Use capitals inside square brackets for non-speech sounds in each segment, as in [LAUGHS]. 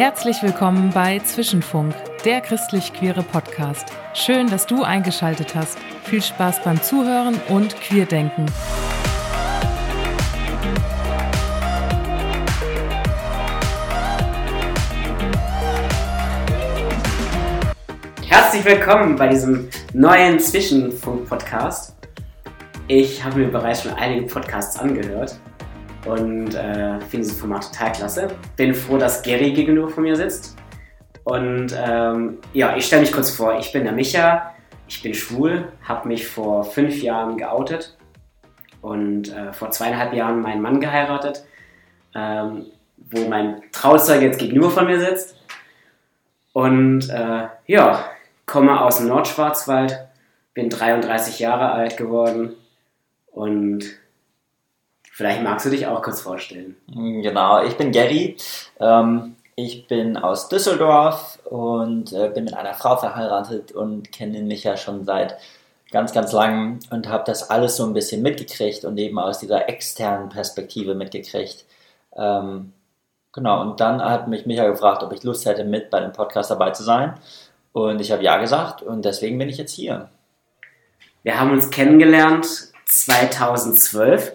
Herzlich willkommen bei Zwischenfunk, der christlich-queere Podcast. Schön, dass du eingeschaltet hast. Viel Spaß beim Zuhören und Queerdenken. Herzlich willkommen bei diesem neuen Zwischenfunk-Podcast. Ich habe mir bereits schon einige Podcasts angehört und äh, finde dieses Format total klasse. Bin froh, dass Gary gegenüber von mir sitzt. Und ähm, ja, ich stelle mich kurz vor. Ich bin der Micha, ich bin schwul, habe mich vor fünf Jahren geoutet und äh, vor zweieinhalb Jahren meinen Mann geheiratet, ähm, wo mein Trauzeuge jetzt gegenüber von mir sitzt. Und äh, ja, komme aus dem Nordschwarzwald, bin 33 Jahre alt geworden und Vielleicht magst du dich auch kurz vorstellen. Genau, ich bin Gary. Ähm, ich bin aus Düsseldorf und äh, bin mit einer Frau verheiratet und kenne mich ja schon seit ganz, ganz langem und habe das alles so ein bisschen mitgekriegt und eben aus dieser externen Perspektive mitgekriegt. Ähm, genau, und dann hat mich Micha gefragt, ob ich Lust hätte, mit bei dem Podcast dabei zu sein. Und ich habe ja gesagt und deswegen bin ich jetzt hier. Wir haben uns kennengelernt 2012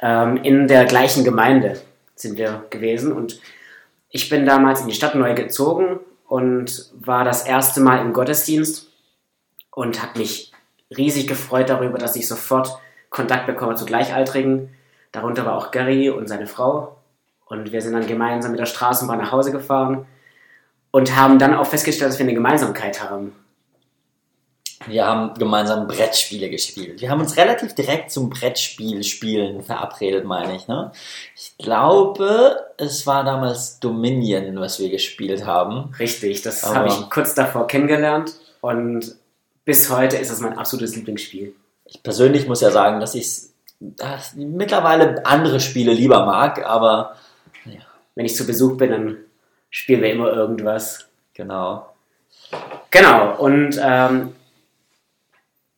ähm, in der gleichen Gemeinde sind wir gewesen und ich bin damals in die Stadt neu gezogen und war das erste Mal im Gottesdienst und habe mich riesig gefreut darüber, dass ich sofort Kontakt bekomme zu Gleichaltrigen. Darunter war auch Gary und seine Frau. Und wir sind dann gemeinsam mit der Straßenbahn nach Hause gefahren und haben dann auch festgestellt, dass wir eine Gemeinsamkeit haben. Wir haben gemeinsam Brettspiele gespielt. Wir haben uns relativ direkt zum Brettspielspielen verabredet, meine ich. Ne? Ich glaube, es war damals Dominion, was wir gespielt haben. Richtig, das habe ich kurz davor kennengelernt und bis heute ist es mein absolutes Lieblingsspiel. Ich persönlich muss ja sagen, dass ich mittlerweile andere Spiele lieber mag, aber ja. wenn ich zu Besuch bin, dann spielen wir immer irgendwas. Genau. Genau, und ähm,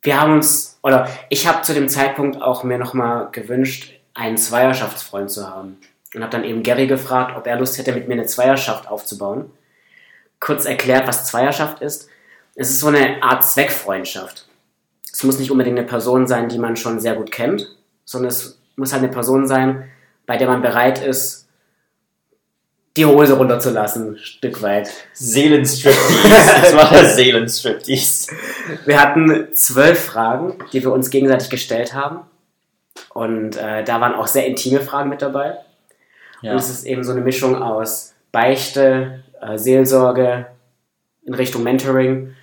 wir haben uns, oder ich habe zu dem Zeitpunkt auch mir nochmal gewünscht, einen Zweierschaftsfreund zu haben. Und habe dann eben Gary gefragt, ob er Lust hätte, mit mir eine Zweierschaft aufzubauen. Kurz erklärt, was Zweierschaft ist. Es ist so eine Art Zweckfreundschaft. Es muss nicht unbedingt eine Person sein, die man schon sehr gut kennt, sondern es muss halt eine Person sein, bei der man bereit ist, die Hose runterzulassen, ein Stück weit. Seelenstriptease. [LAUGHS] das war das Seelenstriptease. Wir hatten zwölf Fragen, die wir uns gegenseitig gestellt haben. Und äh, da waren auch sehr intime Fragen mit dabei. Ja. Und es ist eben so eine Mischung aus Beichte, äh, Seelsorge in Richtung Mentoring,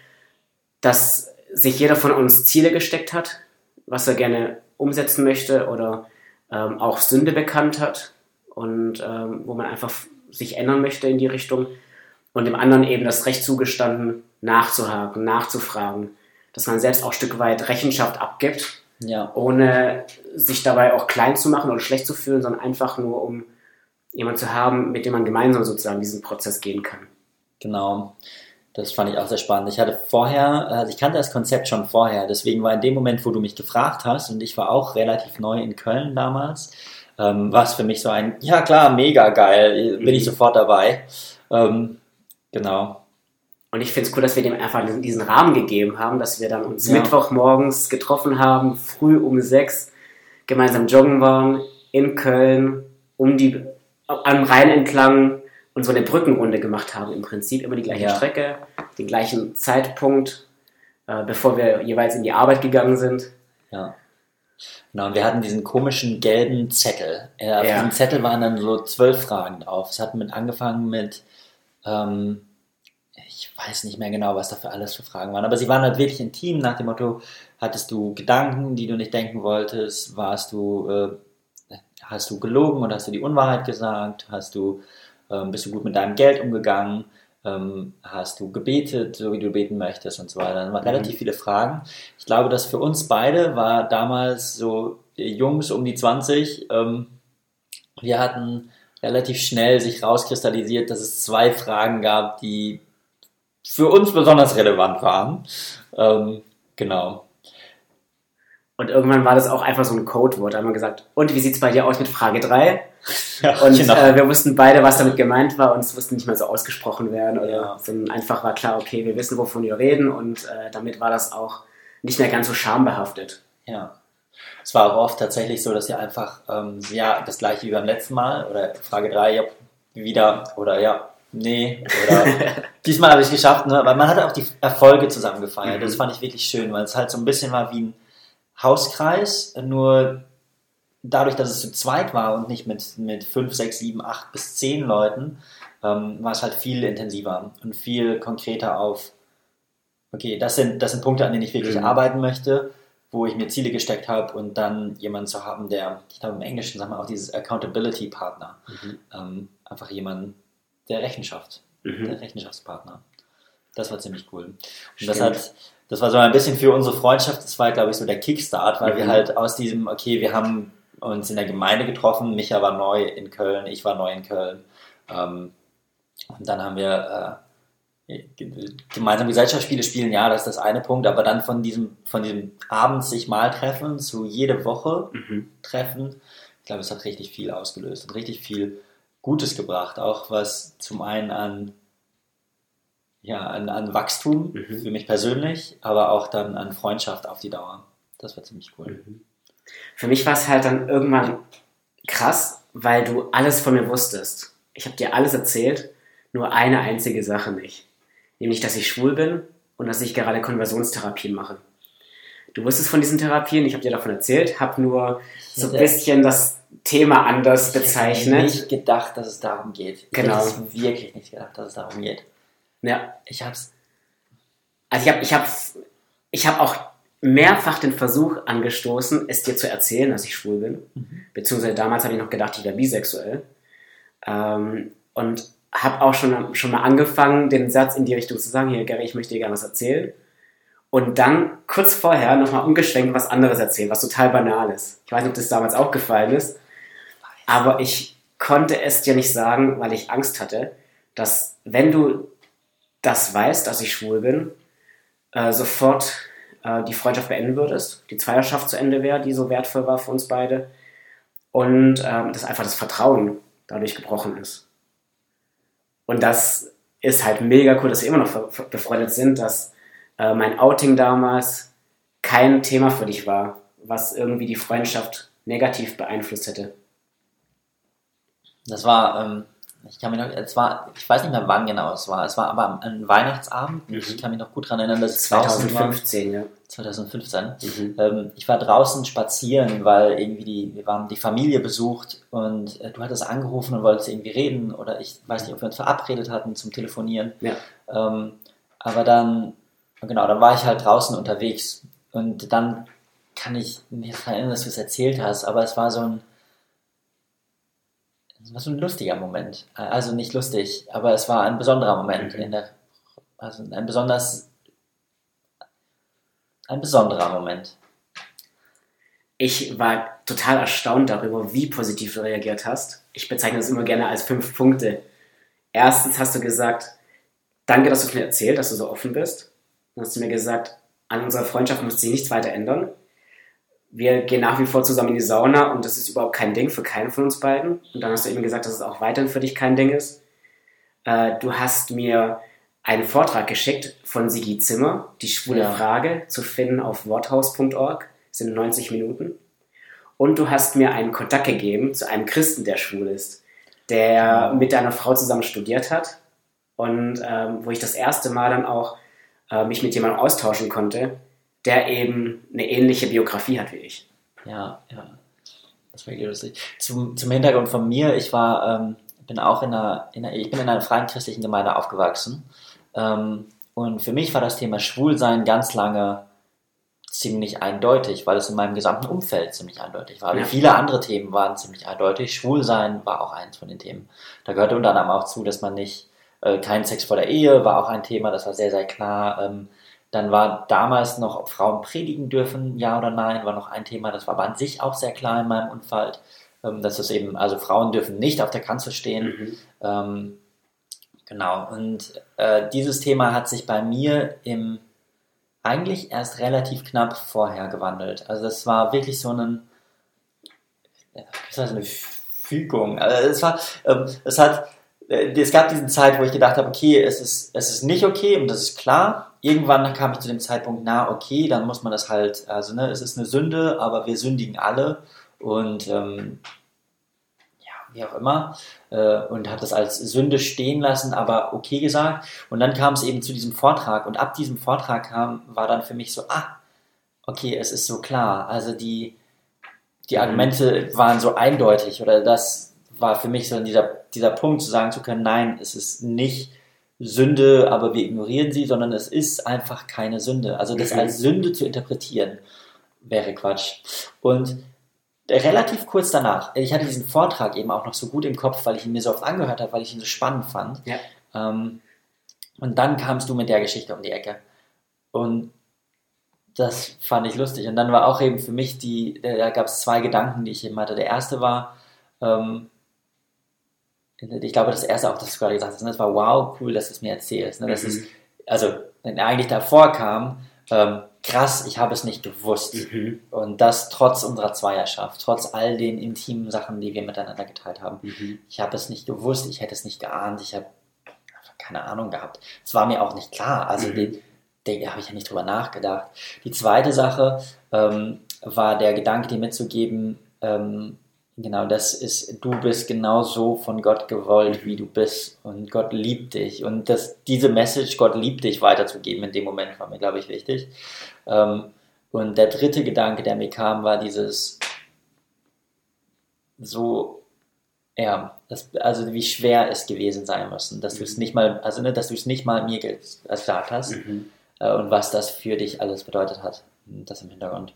dass sich jeder von uns Ziele gesteckt hat, was er gerne umsetzen möchte oder ähm, auch Sünde bekannt hat und ähm, wo man einfach sich ändern möchte in die Richtung und dem anderen eben das Recht zugestanden, nachzuhaken, nachzufragen, dass man selbst auch ein Stück weit Rechenschaft abgibt, ja. ohne sich dabei auch klein zu machen oder schlecht zu fühlen, sondern einfach nur, um jemanden zu haben, mit dem man gemeinsam sozusagen diesen Prozess gehen kann. Genau. Das fand ich auch sehr spannend. Ich hatte vorher, also ich kannte das Konzept schon vorher, deswegen war in dem Moment, wo du mich gefragt hast, und ich war auch relativ neu in Köln damals, ähm, war es für mich so ein, ja klar, mega geil, bin ich mhm. sofort dabei. Ähm, genau. Und ich finde es cool, dass wir dem einfach diesen Rahmen gegeben haben, dass wir dann uns ja. Mittwochmorgens getroffen haben, früh um sechs, gemeinsam joggen waren in Köln, um die am Rhein entlang und so eine Brückenrunde gemacht haben. Im Prinzip immer die gleiche ja. Strecke, den gleichen Zeitpunkt, äh, bevor wir jeweils in die Arbeit gegangen sind. Ja. Genau, und wir hatten diesen komischen gelben Zettel. Ja, auf ja. diesem Zettel waren dann so zwölf Fragen drauf. Es hat mit angefangen mit, ähm, ich weiß nicht mehr genau, was da für alles für Fragen waren, aber sie waren halt wirklich intim nach dem Motto, hattest du Gedanken, die du nicht denken wolltest, warst du, äh, hast du gelogen oder hast du die Unwahrheit gesagt, hast du, äh, bist du gut mit deinem Geld umgegangen, ähm, hast du gebetet, so wie du beten möchtest und so weiter. Dann waren mhm. relativ viele Fragen. Ich glaube, dass für uns beide war damals so Jungs um die 20, ähm, wir hatten relativ schnell sich rauskristallisiert, dass es zwei Fragen gab, die für uns besonders relevant waren. Ähm, Genau. Und irgendwann war das auch einfach so ein Codewort. Da haben wir gesagt, und wie sieht es bei dir aus mit Frage 3? Ja, [LAUGHS] und genau. äh, wir wussten beide, was damit gemeint war und es musste nicht mehr so ausgesprochen werden. Oder, ja. Sondern einfach war klar, okay, wir wissen, wovon wir reden und äh, damit war das auch nicht mehr ganz so schambehaftet. Ja. Es war auch oft tatsächlich so, dass ihr einfach, ähm, ja, das gleiche wie beim letzten Mal oder Frage 3, ja, wieder oder ja, nee, oder [LAUGHS] diesmal habe ich es geschafft, ne? weil man hat auch die Erfolge zusammen gefeiert. Mhm. Das fand ich wirklich schön, weil es halt so ein bisschen war wie ein Hauskreis, nur dadurch, dass es zu zweit war und nicht mit, mit fünf, sechs, sieben, acht bis zehn Leuten, ähm, war es halt viel intensiver und viel konkreter auf, okay, das sind, das sind Punkte, an denen ich wirklich mhm. arbeiten möchte, wo ich mir Ziele gesteckt habe und dann jemanden zu haben, der, ich glaube im Englischen sagen wir auch dieses Accountability Partner, mhm. ähm, einfach jemanden, der Rechenschaft, mhm. der Rechenschaftspartner. Das war ziemlich cool. Und Stimmt. das hat, das war so ein bisschen für unsere Freundschaft, das war, glaube ich, so der Kickstart, weil mhm. wir halt aus diesem, okay, wir haben uns in der Gemeinde getroffen, Micha war neu in Köln, ich war neu in Köln. Ähm, und dann haben wir äh, gemeinsam Gesellschaftsspiele spielen, ja, das ist das eine Punkt, aber dann von diesem, von diesem abends sich mal treffen zu jede Woche mhm. treffen, ich glaube, es hat richtig viel ausgelöst und richtig viel Gutes gebracht, auch was zum einen an ja, an, an Wachstum mhm. für mich persönlich, aber auch dann an Freundschaft auf die Dauer. Das war ziemlich cool. Mhm. Für mich war es halt dann irgendwann krass, weil du alles von mir wusstest. Ich habe dir alles erzählt, nur eine einzige Sache nicht. Nämlich, dass ich schwul bin und dass ich gerade Konversionstherapien mache. Du wusstest von diesen Therapien, ich habe dir davon erzählt, habe nur so ein bisschen das Thema anders bezeichnet. Ich habe nicht gedacht, dass es darum geht. Genau. Ich habe wirklich nicht gedacht, dass es darum geht. Ja. Ich hab's. Also ich habe ich hab, ich hab auch mehrfach den Versuch angestoßen, es dir zu erzählen, dass ich schwul bin. Mhm. Beziehungsweise damals habe ich noch gedacht, ich wäre bisexuell. Ähm, und habe auch schon, schon mal angefangen, den Satz in die Richtung zu sagen, hier Gary, ich möchte dir gerne was erzählen. Und dann kurz vorher nochmal umgeschwenkt was anderes erzählen, was total banal ist. Ich weiß nicht, ob das damals auch gefallen ist. Aber ich konnte es dir nicht sagen, weil ich Angst hatte, dass wenn du das weißt, dass ich schwul bin, äh, sofort äh, die Freundschaft beenden würdest, die Zweierschaft zu Ende wäre, die so wertvoll war für uns beide und ähm, dass einfach das Vertrauen dadurch gebrochen ist. Und das ist halt mega cool, dass wir immer noch befreundet sind, dass äh, mein Outing damals kein Thema für dich war, was irgendwie die Freundschaft negativ beeinflusst hätte. Das war ähm, ich kann mich noch, es war, ich weiß nicht mehr wann genau es war, es war aber ein Weihnachtsabend. Mhm. Ich kann mich noch gut daran erinnern, dass es 2015, ja. 2015. Mhm. Ähm, ich war draußen spazieren, weil irgendwie die, wir waren die Familie besucht und äh, du hattest angerufen und wolltest irgendwie reden oder ich weiß nicht, ob wir uns verabredet hatten zum Telefonieren. Ja. Ähm, aber dann, genau, dann war ich halt draußen unterwegs und dann kann ich mir erinnern, dass du es erzählt hast, aber es war so ein, das war so ein lustiger Moment. Also nicht lustig, aber es war ein besonderer Moment mhm. in der, also ein besonders, ein besonderer Moment. Ich war total erstaunt darüber, wie positiv du reagiert hast. Ich bezeichne das immer gerne als fünf Punkte. Erstens hast du gesagt, danke, dass du es mir erzählt, dass du so offen bist. Dann hast du mir gesagt, an unserer Freundschaft muss sich nichts weiter ändern wir gehen nach wie vor zusammen in die Sauna und das ist überhaupt kein Ding für keinen von uns beiden. Und dann hast du eben gesagt, dass es auch weiterhin für dich kein Ding ist. Äh, du hast mir einen Vortrag geschickt von Sigi Zimmer, die schwule ja. Frage, zu finden auf worthaus.org, sind 90 Minuten. Und du hast mir einen Kontakt gegeben zu einem Christen, der schwul ist, der mit deiner Frau zusammen studiert hat und ähm, wo ich das erste Mal dann auch äh, mich mit jemandem austauschen konnte, der eben eine ähnliche Biografie hat wie ich. Ja, ja. Das war lustig. Zum, zum Hintergrund von mir, ich war, ähm, bin auch in einer, in einer, ich bin in einer freien christlichen Gemeinde aufgewachsen. Ähm, und für mich war das Thema Schwulsein ganz lange ziemlich eindeutig, weil es in meinem gesamten Umfeld ziemlich eindeutig war. Ja. Viele andere Themen waren ziemlich eindeutig. Schwulsein war auch eins von den Themen. Da gehörte unter anderem auch zu, dass man nicht, äh, kein Sex vor der Ehe war auch ein Thema, das war sehr, sehr klar. Ähm, dann war damals noch, ob Frauen predigen dürfen, ja oder nein, war noch ein Thema. Das war aber an sich auch sehr klar in meinem Umfeld, ähm, dass es eben, also Frauen dürfen nicht auf der Kanzel stehen. Mhm. Ähm, genau, und äh, dieses Thema hat sich bei mir im, eigentlich erst relativ knapp vorher gewandelt. Also es war wirklich so ein, eine Fügung. Also es war, ähm, es hat, es gab diesen Zeit, wo ich gedacht habe, okay, es ist, es ist nicht okay und das ist klar. Irgendwann kam ich zu dem Zeitpunkt, na okay, dann muss man das halt, also ne, es ist eine Sünde, aber wir sündigen alle und ähm, ja, wie auch immer äh, und habe das als Sünde stehen lassen, aber okay gesagt. Und dann kam es eben zu diesem Vortrag und ab diesem Vortrag kam, war dann für mich so, ah, okay, es ist so klar. Also die, die Argumente waren so eindeutig oder das war für mich so dieser, dieser Punkt zu sagen zu können, nein, es ist nicht Sünde, aber wir ignorieren sie, sondern es ist einfach keine Sünde. Also das mhm. als Sünde zu interpretieren, wäre Quatsch. Und relativ kurz danach, ich hatte diesen Vortrag eben auch noch so gut im Kopf, weil ich ihn mir so oft angehört habe, weil ich ihn so spannend fand. Ja. Ähm, und dann kamst du mit der Geschichte um die Ecke. Und das fand ich lustig. Und dann war auch eben für mich die, da gab es zwei Gedanken, die ich eben hatte. Der erste war, ähm, ich glaube, das erste auch, dass du gerade gesagt hast, ne, das war wow, cool, dass du es mir erzählst. Ne? Das mhm. ist, also, wenn er eigentlich davor kam, ähm, krass, ich habe es nicht gewusst. Mhm. Und das trotz unserer Zweierschaft, trotz all den intimen Sachen, die wir miteinander geteilt haben. Mhm. Ich habe es nicht gewusst, ich hätte es nicht geahnt, ich habe keine Ahnung gehabt. Es war mir auch nicht klar. Also, mhm. den, den habe ich ja nicht drüber nachgedacht. Die zweite Sache ähm, war der Gedanke, dir mitzugeben, ähm, Genau, das ist, du bist genauso von Gott gewollt, wie du bist. Und Gott liebt dich. Und das, diese Message, Gott liebt dich, weiterzugeben in dem Moment, war mir, glaube ich, wichtig. Ähm, und der dritte Gedanke, der mir kam, war dieses so, ja, das, also wie schwer es gewesen sein müssen, dass du es nicht mal, also ne, dass du es nicht mal mir gesagt hast mhm. äh, und was das für dich alles bedeutet hat. Das im Hintergrund.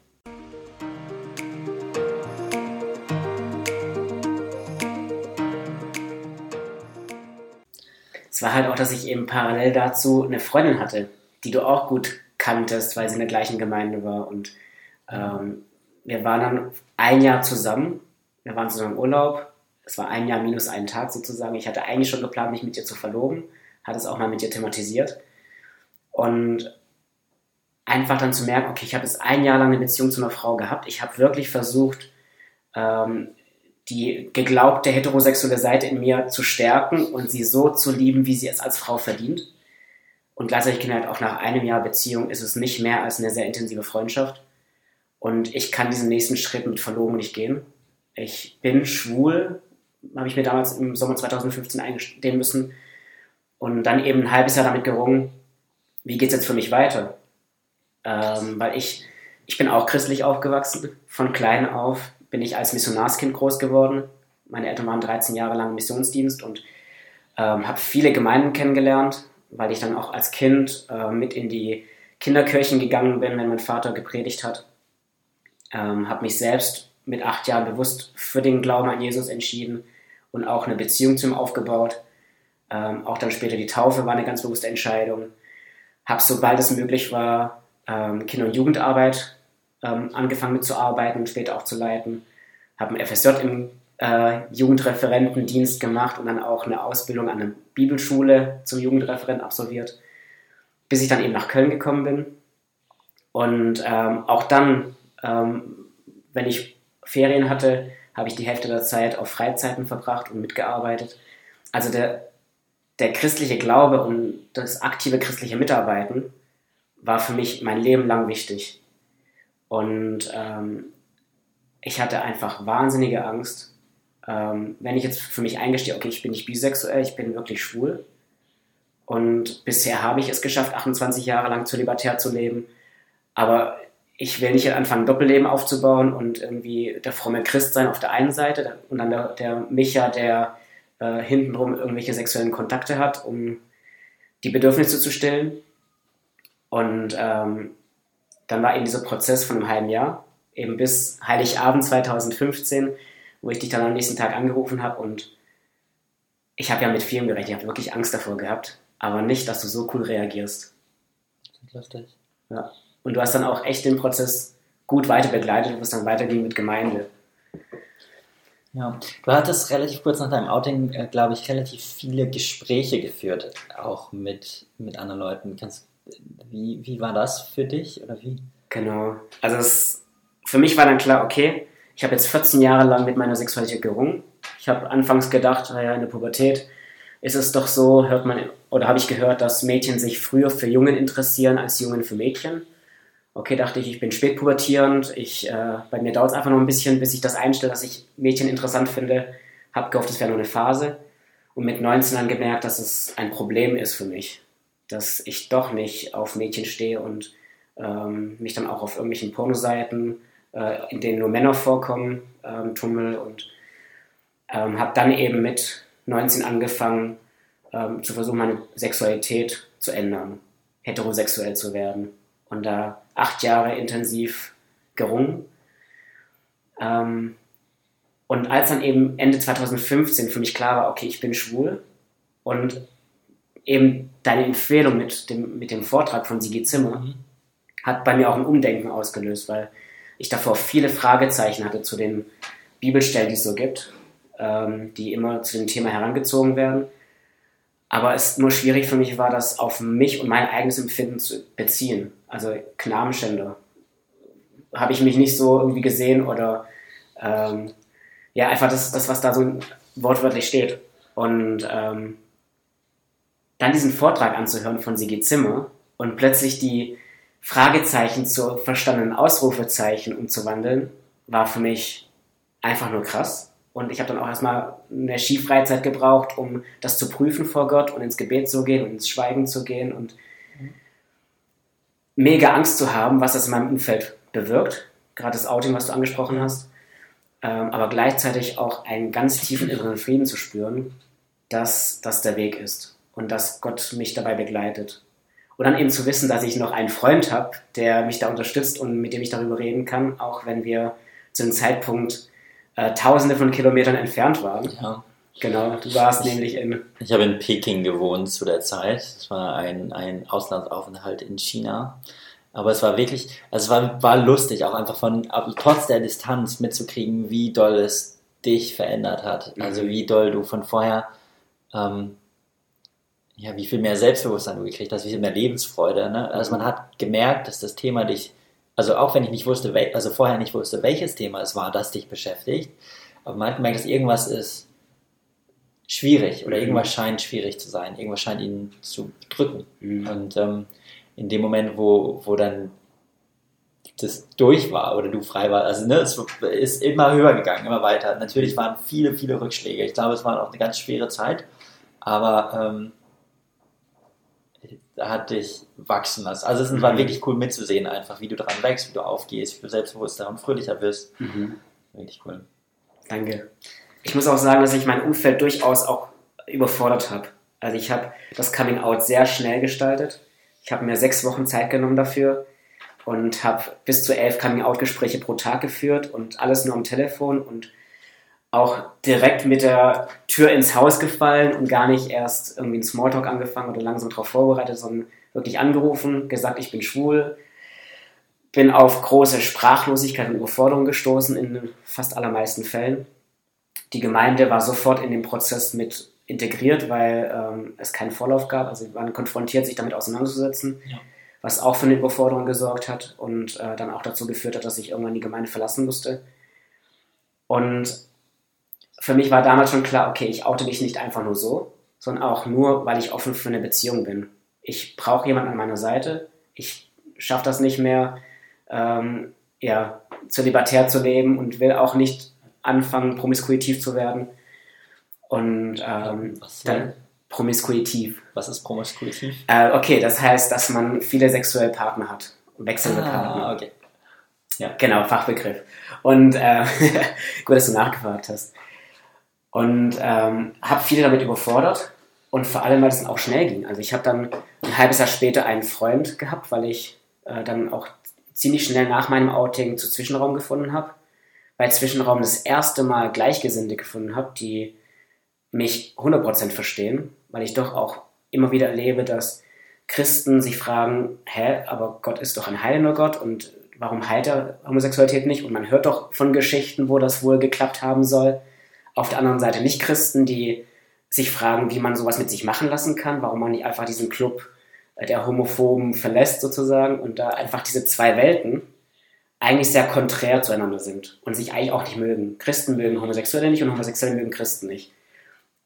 Es war halt auch, dass ich eben parallel dazu eine Freundin hatte, die du auch gut kanntest, weil sie in der gleichen Gemeinde war. Und ähm, wir waren dann ein Jahr zusammen. Wir waren zusammen im Urlaub. Es war ein Jahr minus einen Tag sozusagen. Ich hatte eigentlich schon geplant, mich mit ihr zu verloben. Hatte es auch mal mit ihr thematisiert. Und einfach dann zu merken, okay, ich habe jetzt ein Jahr lang eine Beziehung zu einer Frau gehabt. Ich habe wirklich versucht, ähm, die geglaubte heterosexuelle Seite in mir zu stärken und sie so zu lieben, wie sie es als Frau verdient. Und gleichzeitig gemerkt, auch nach einem Jahr Beziehung ist es nicht mehr als eine sehr intensive Freundschaft. Und ich kann diesen nächsten Schritt mit Verlobung nicht gehen. Ich bin schwul, habe ich mir damals im Sommer 2015 eingestehen müssen. Und dann eben ein halbes Jahr damit gerungen, wie geht es jetzt für mich weiter? Ähm, weil ich, ich bin auch christlich aufgewachsen, von klein auf bin ich als Missionarskind groß geworden. Meine Eltern waren 13 Jahre lang im Missionsdienst und ähm, habe viele Gemeinden kennengelernt, weil ich dann auch als Kind äh, mit in die Kinderkirchen gegangen bin, wenn mein Vater gepredigt hat. Ähm, habe mich selbst mit acht Jahren bewusst für den Glauben an Jesus entschieden und auch eine Beziehung zu ihm aufgebaut. Ähm, auch dann später die Taufe war eine ganz bewusste Entscheidung. Habe, sobald es möglich war, ähm, Kinder- und Jugendarbeit ähm, angefangen mitzuarbeiten und später auch zu leiten. Habe ein FSJ im äh, Jugendreferentendienst gemacht und dann auch eine Ausbildung an der Bibelschule zum Jugendreferent absolviert, bis ich dann eben nach Köln gekommen bin. Und ähm, auch dann, ähm, wenn ich Ferien hatte, habe ich die Hälfte der Zeit auf Freizeiten verbracht und mitgearbeitet. Also der, der christliche Glaube und das aktive christliche Mitarbeiten war für mich mein Leben lang wichtig. Und ähm, ich hatte einfach wahnsinnige Angst, ähm, wenn ich jetzt für mich eingestehe, okay, ich bin nicht bisexuell, ich bin wirklich schwul. Und bisher habe ich es geschafft, 28 Jahre lang zu libertär zu leben. Aber ich will nicht anfangen, ein Doppelleben aufzubauen und irgendwie der fromme Christ sein auf der einen Seite und dann der, der Micha, der äh, hintenrum irgendwelche sexuellen Kontakte hat, um die Bedürfnisse zu stillen. Und ähm, dann war eben dieser Prozess von einem halben Jahr, eben bis Heiligabend 2015, wo ich dich dann am nächsten Tag angerufen habe und ich habe ja mit vielen gerechnet, ich habe wirklich Angst davor gehabt, aber nicht, dass du so cool reagierst. Lustig. Ja. Und du hast dann auch echt den Prozess gut weiter begleitet, wo es dann weiterging mit Gemeinde. Ja, du hattest relativ kurz nach deinem Outing, äh, glaube ich, relativ viele Gespräche geführt, auch mit, mit anderen Leuten. Kannst wie, wie war das für dich oder wie? Genau. Also es, für mich war dann klar, okay, ich habe jetzt 14 Jahre lang mit meiner Sexualität gerungen. Ich habe anfangs gedacht, naja, in der Pubertät ist es doch so, hört man, oder habe ich gehört, dass Mädchen sich früher für Jungen interessieren als Jungen für Mädchen. Okay, dachte ich, ich bin spätpubertierend, ich, äh, bei mir dauert es einfach noch ein bisschen, bis ich das einstelle, dass ich Mädchen interessant finde. Habe gehofft, es wäre nur eine Phase. Und mit 19 dann gemerkt, dass es ein Problem ist für mich. Dass ich doch nicht auf Mädchen stehe und ähm, mich dann auch auf irgendwelchen Pornoseiten, äh, in denen nur Männer vorkommen, ähm, tummel und ähm, habe dann eben mit 19 angefangen ähm, zu versuchen, meine Sexualität zu ändern, heterosexuell zu werden. Und da acht Jahre intensiv gerungen. Ähm, und als dann eben Ende 2015 für mich klar war, okay, ich bin schwul und eben deine Empfehlung mit dem, mit dem Vortrag von Sigi Zimmer mhm. hat bei mir auch ein Umdenken ausgelöst, weil ich davor viele Fragezeichen hatte zu den Bibelstellen, die es so gibt ähm, die immer zu dem Thema herangezogen werden. Aber es nur schwierig für mich war, das auf mich und mein eigenes Empfinden zu beziehen. Also Knabenschänder. Habe ich mich nicht so irgendwie gesehen oder ähm, ja, einfach das, das, was da so wortwörtlich steht. Und ähm, dann diesen Vortrag anzuhören von Sigi Zimmer und plötzlich die Fragezeichen zu verstandenen Ausrufezeichen umzuwandeln, war für mich einfach nur krass. Und ich habe dann auch erstmal eine Skifreizeit gebraucht, um das zu prüfen vor Gott und ins Gebet zu gehen und ins Schweigen zu gehen und mega Angst zu haben, was das in meinem Umfeld bewirkt. Gerade das Outing, was du angesprochen hast. Ähm, aber gleichzeitig auch einen ganz tiefen inneren Frieden zu spüren, dass das der Weg ist und dass Gott mich dabei begleitet. Und dann eben zu wissen, dass ich noch einen Freund habe, der mich da unterstützt und mit dem ich darüber reden kann, auch wenn wir zu einem Zeitpunkt äh, tausende von Kilometern entfernt waren. Ja. Genau, du warst ich, nämlich in. Ich habe in Peking gewohnt zu der Zeit. Es war ein, ein Auslandsaufenthalt in China. Aber es war wirklich, also es war, war lustig, auch einfach von, trotz der Distanz mitzukriegen, wie doll es dich verändert hat. Also mhm. wie doll du von vorher, ähm, ja, wie viel mehr Selbstbewusstsein du gekriegt hast, wie viel mehr Lebensfreude. Ne? Also man hat gemerkt, dass das Thema dich also auch wenn ich nicht wusste, also vorher nicht wusste, welches Thema es war, das dich beschäftigt, aber man hat gemerkt, dass irgendwas ist schwierig oder mhm. irgendwas scheint schwierig zu sein, irgendwas scheint ihn zu drücken. Mhm. Und ähm, in dem Moment, wo, wo dann das durch war oder du frei war, also ne, es ist immer höher gegangen, immer weiter. Natürlich waren viele, viele Rückschläge. Ich glaube, es war auch eine ganz schwere Zeit, aber ähm, hat dich wachsen lassen. Also es war mhm. wirklich cool mitzusehen, einfach wie du daran wächst, wie du aufgehst, wie du selbstbewusster und fröhlicher wirst. Mhm. Wirklich cool. Danke. Ich muss auch sagen, dass ich mein Umfeld durchaus auch überfordert habe. Also ich habe das Coming Out sehr schnell gestaltet. Ich habe mir sechs Wochen Zeit genommen dafür und habe bis zu elf Coming Out Gespräche pro Tag geführt und alles nur am Telefon und auch direkt mit der Tür ins Haus gefallen und gar nicht erst irgendwie einen Smalltalk angefangen oder langsam darauf vorbereitet, sondern wirklich angerufen, gesagt, ich bin schwul, bin auf große Sprachlosigkeit und Überforderung gestoßen in fast allermeisten Fällen. Die Gemeinde war sofort in den Prozess mit integriert, weil ähm, es keinen Vorlauf gab. Also waren konfrontiert, sich damit auseinanderzusetzen, ja. was auch für eine Überforderung gesorgt hat und äh, dann auch dazu geführt hat, dass ich irgendwann die Gemeinde verlassen musste. Und für mich war damals schon klar, okay, ich oute mich nicht einfach nur so, sondern auch nur, weil ich offen für eine Beziehung bin. Ich brauche jemanden an meiner Seite. Ich schaffe das nicht mehr, ähm, ja, zölibatär zu leben und will auch nicht anfangen, promiskuitiv zu werden. Und ähm, Was dann promiskuitiv. Was ist promiskuitiv? Äh, okay, das heißt, dass man viele sexuelle Partner hat. Wechselnde ah, Partner. Okay. Ja, genau, Fachbegriff. Und äh, [LAUGHS] gut, dass du nachgefragt hast. Und ähm, habe viele damit überfordert und vor allem, weil es dann auch schnell ging. Also ich habe dann ein halbes Jahr später einen Freund gehabt, weil ich äh, dann auch ziemlich schnell nach meinem Outing zu Zwischenraum gefunden habe. Bei Zwischenraum das erste Mal Gleichgesinnte gefunden habe, die mich 100% verstehen, weil ich doch auch immer wieder erlebe, dass Christen sich fragen, hä, aber Gott ist doch ein heilender Gott und warum heilt er Homosexualität nicht? Und man hört doch von Geschichten, wo das wohl geklappt haben soll. Auf der anderen Seite nicht Christen, die sich fragen, wie man sowas mit sich machen lassen kann, warum man nicht einfach diesen Club äh, der Homophoben verlässt sozusagen und da einfach diese zwei Welten eigentlich sehr konträr zueinander sind und sich eigentlich auch nicht mögen. Christen mögen Homosexuelle nicht und Homosexuelle mögen Christen nicht.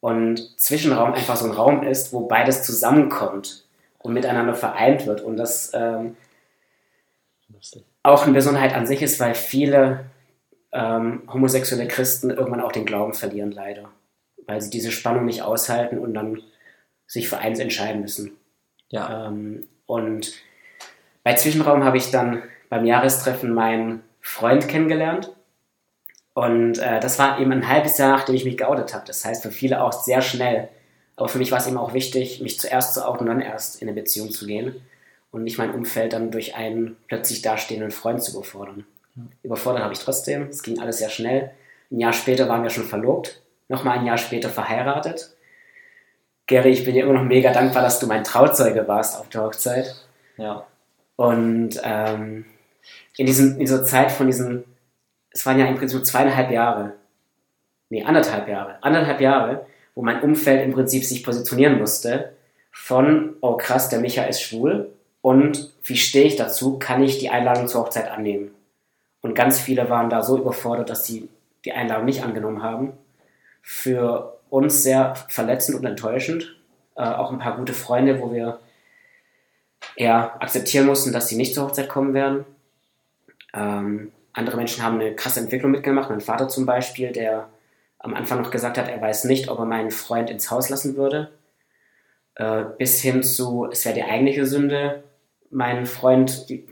Und Zwischenraum einfach so ein Raum ist, wo beides zusammenkommt und miteinander vereint wird. Und das ähm, auch eine Besonderheit an sich ist, weil viele ähm, homosexuelle Christen irgendwann auch den Glauben verlieren, leider. Weil sie diese Spannung nicht aushalten und dann sich für eins entscheiden müssen. Ja. Ähm, und bei Zwischenraum habe ich dann beim Jahrestreffen meinen Freund kennengelernt. Und äh, das war eben ein halbes Jahr, nachdem ich mich geoutet habe. Das heißt für viele auch sehr schnell. Aber für mich war es eben auch wichtig, mich zuerst zu outen und dann erst in eine Beziehung zu gehen und nicht mein Umfeld dann durch einen plötzlich dastehenden Freund zu überfordern. Überfordert habe ich trotzdem. Es ging alles sehr schnell. Ein Jahr später waren wir schon verlobt. Nochmal ein Jahr später verheiratet. Gary, ich bin dir immer noch mega dankbar, dass du mein Trauzeuge warst auf der Hochzeit. Ja. Und ähm, in, diesem, in dieser Zeit von diesen, es waren ja im Prinzip zweieinhalb Jahre, nee, anderthalb Jahre, anderthalb Jahre, wo mein Umfeld im Prinzip sich positionieren musste von, oh krass, der Micha ist schwul und wie stehe ich dazu, kann ich die Einladung zur Hochzeit annehmen? Und ganz viele waren da so überfordert, dass sie die Einladung nicht angenommen haben. Für uns sehr verletzend und enttäuschend. Äh, auch ein paar gute Freunde, wo wir eher akzeptieren mussten, dass sie nicht zur Hochzeit kommen werden. Ähm, andere Menschen haben eine krasse Entwicklung mitgemacht. Mein Vater zum Beispiel, der am Anfang noch gesagt hat, er weiß nicht, ob er meinen Freund ins Haus lassen würde. Äh, bis hin zu, es wäre die eigentliche Sünde, meinen Freund die,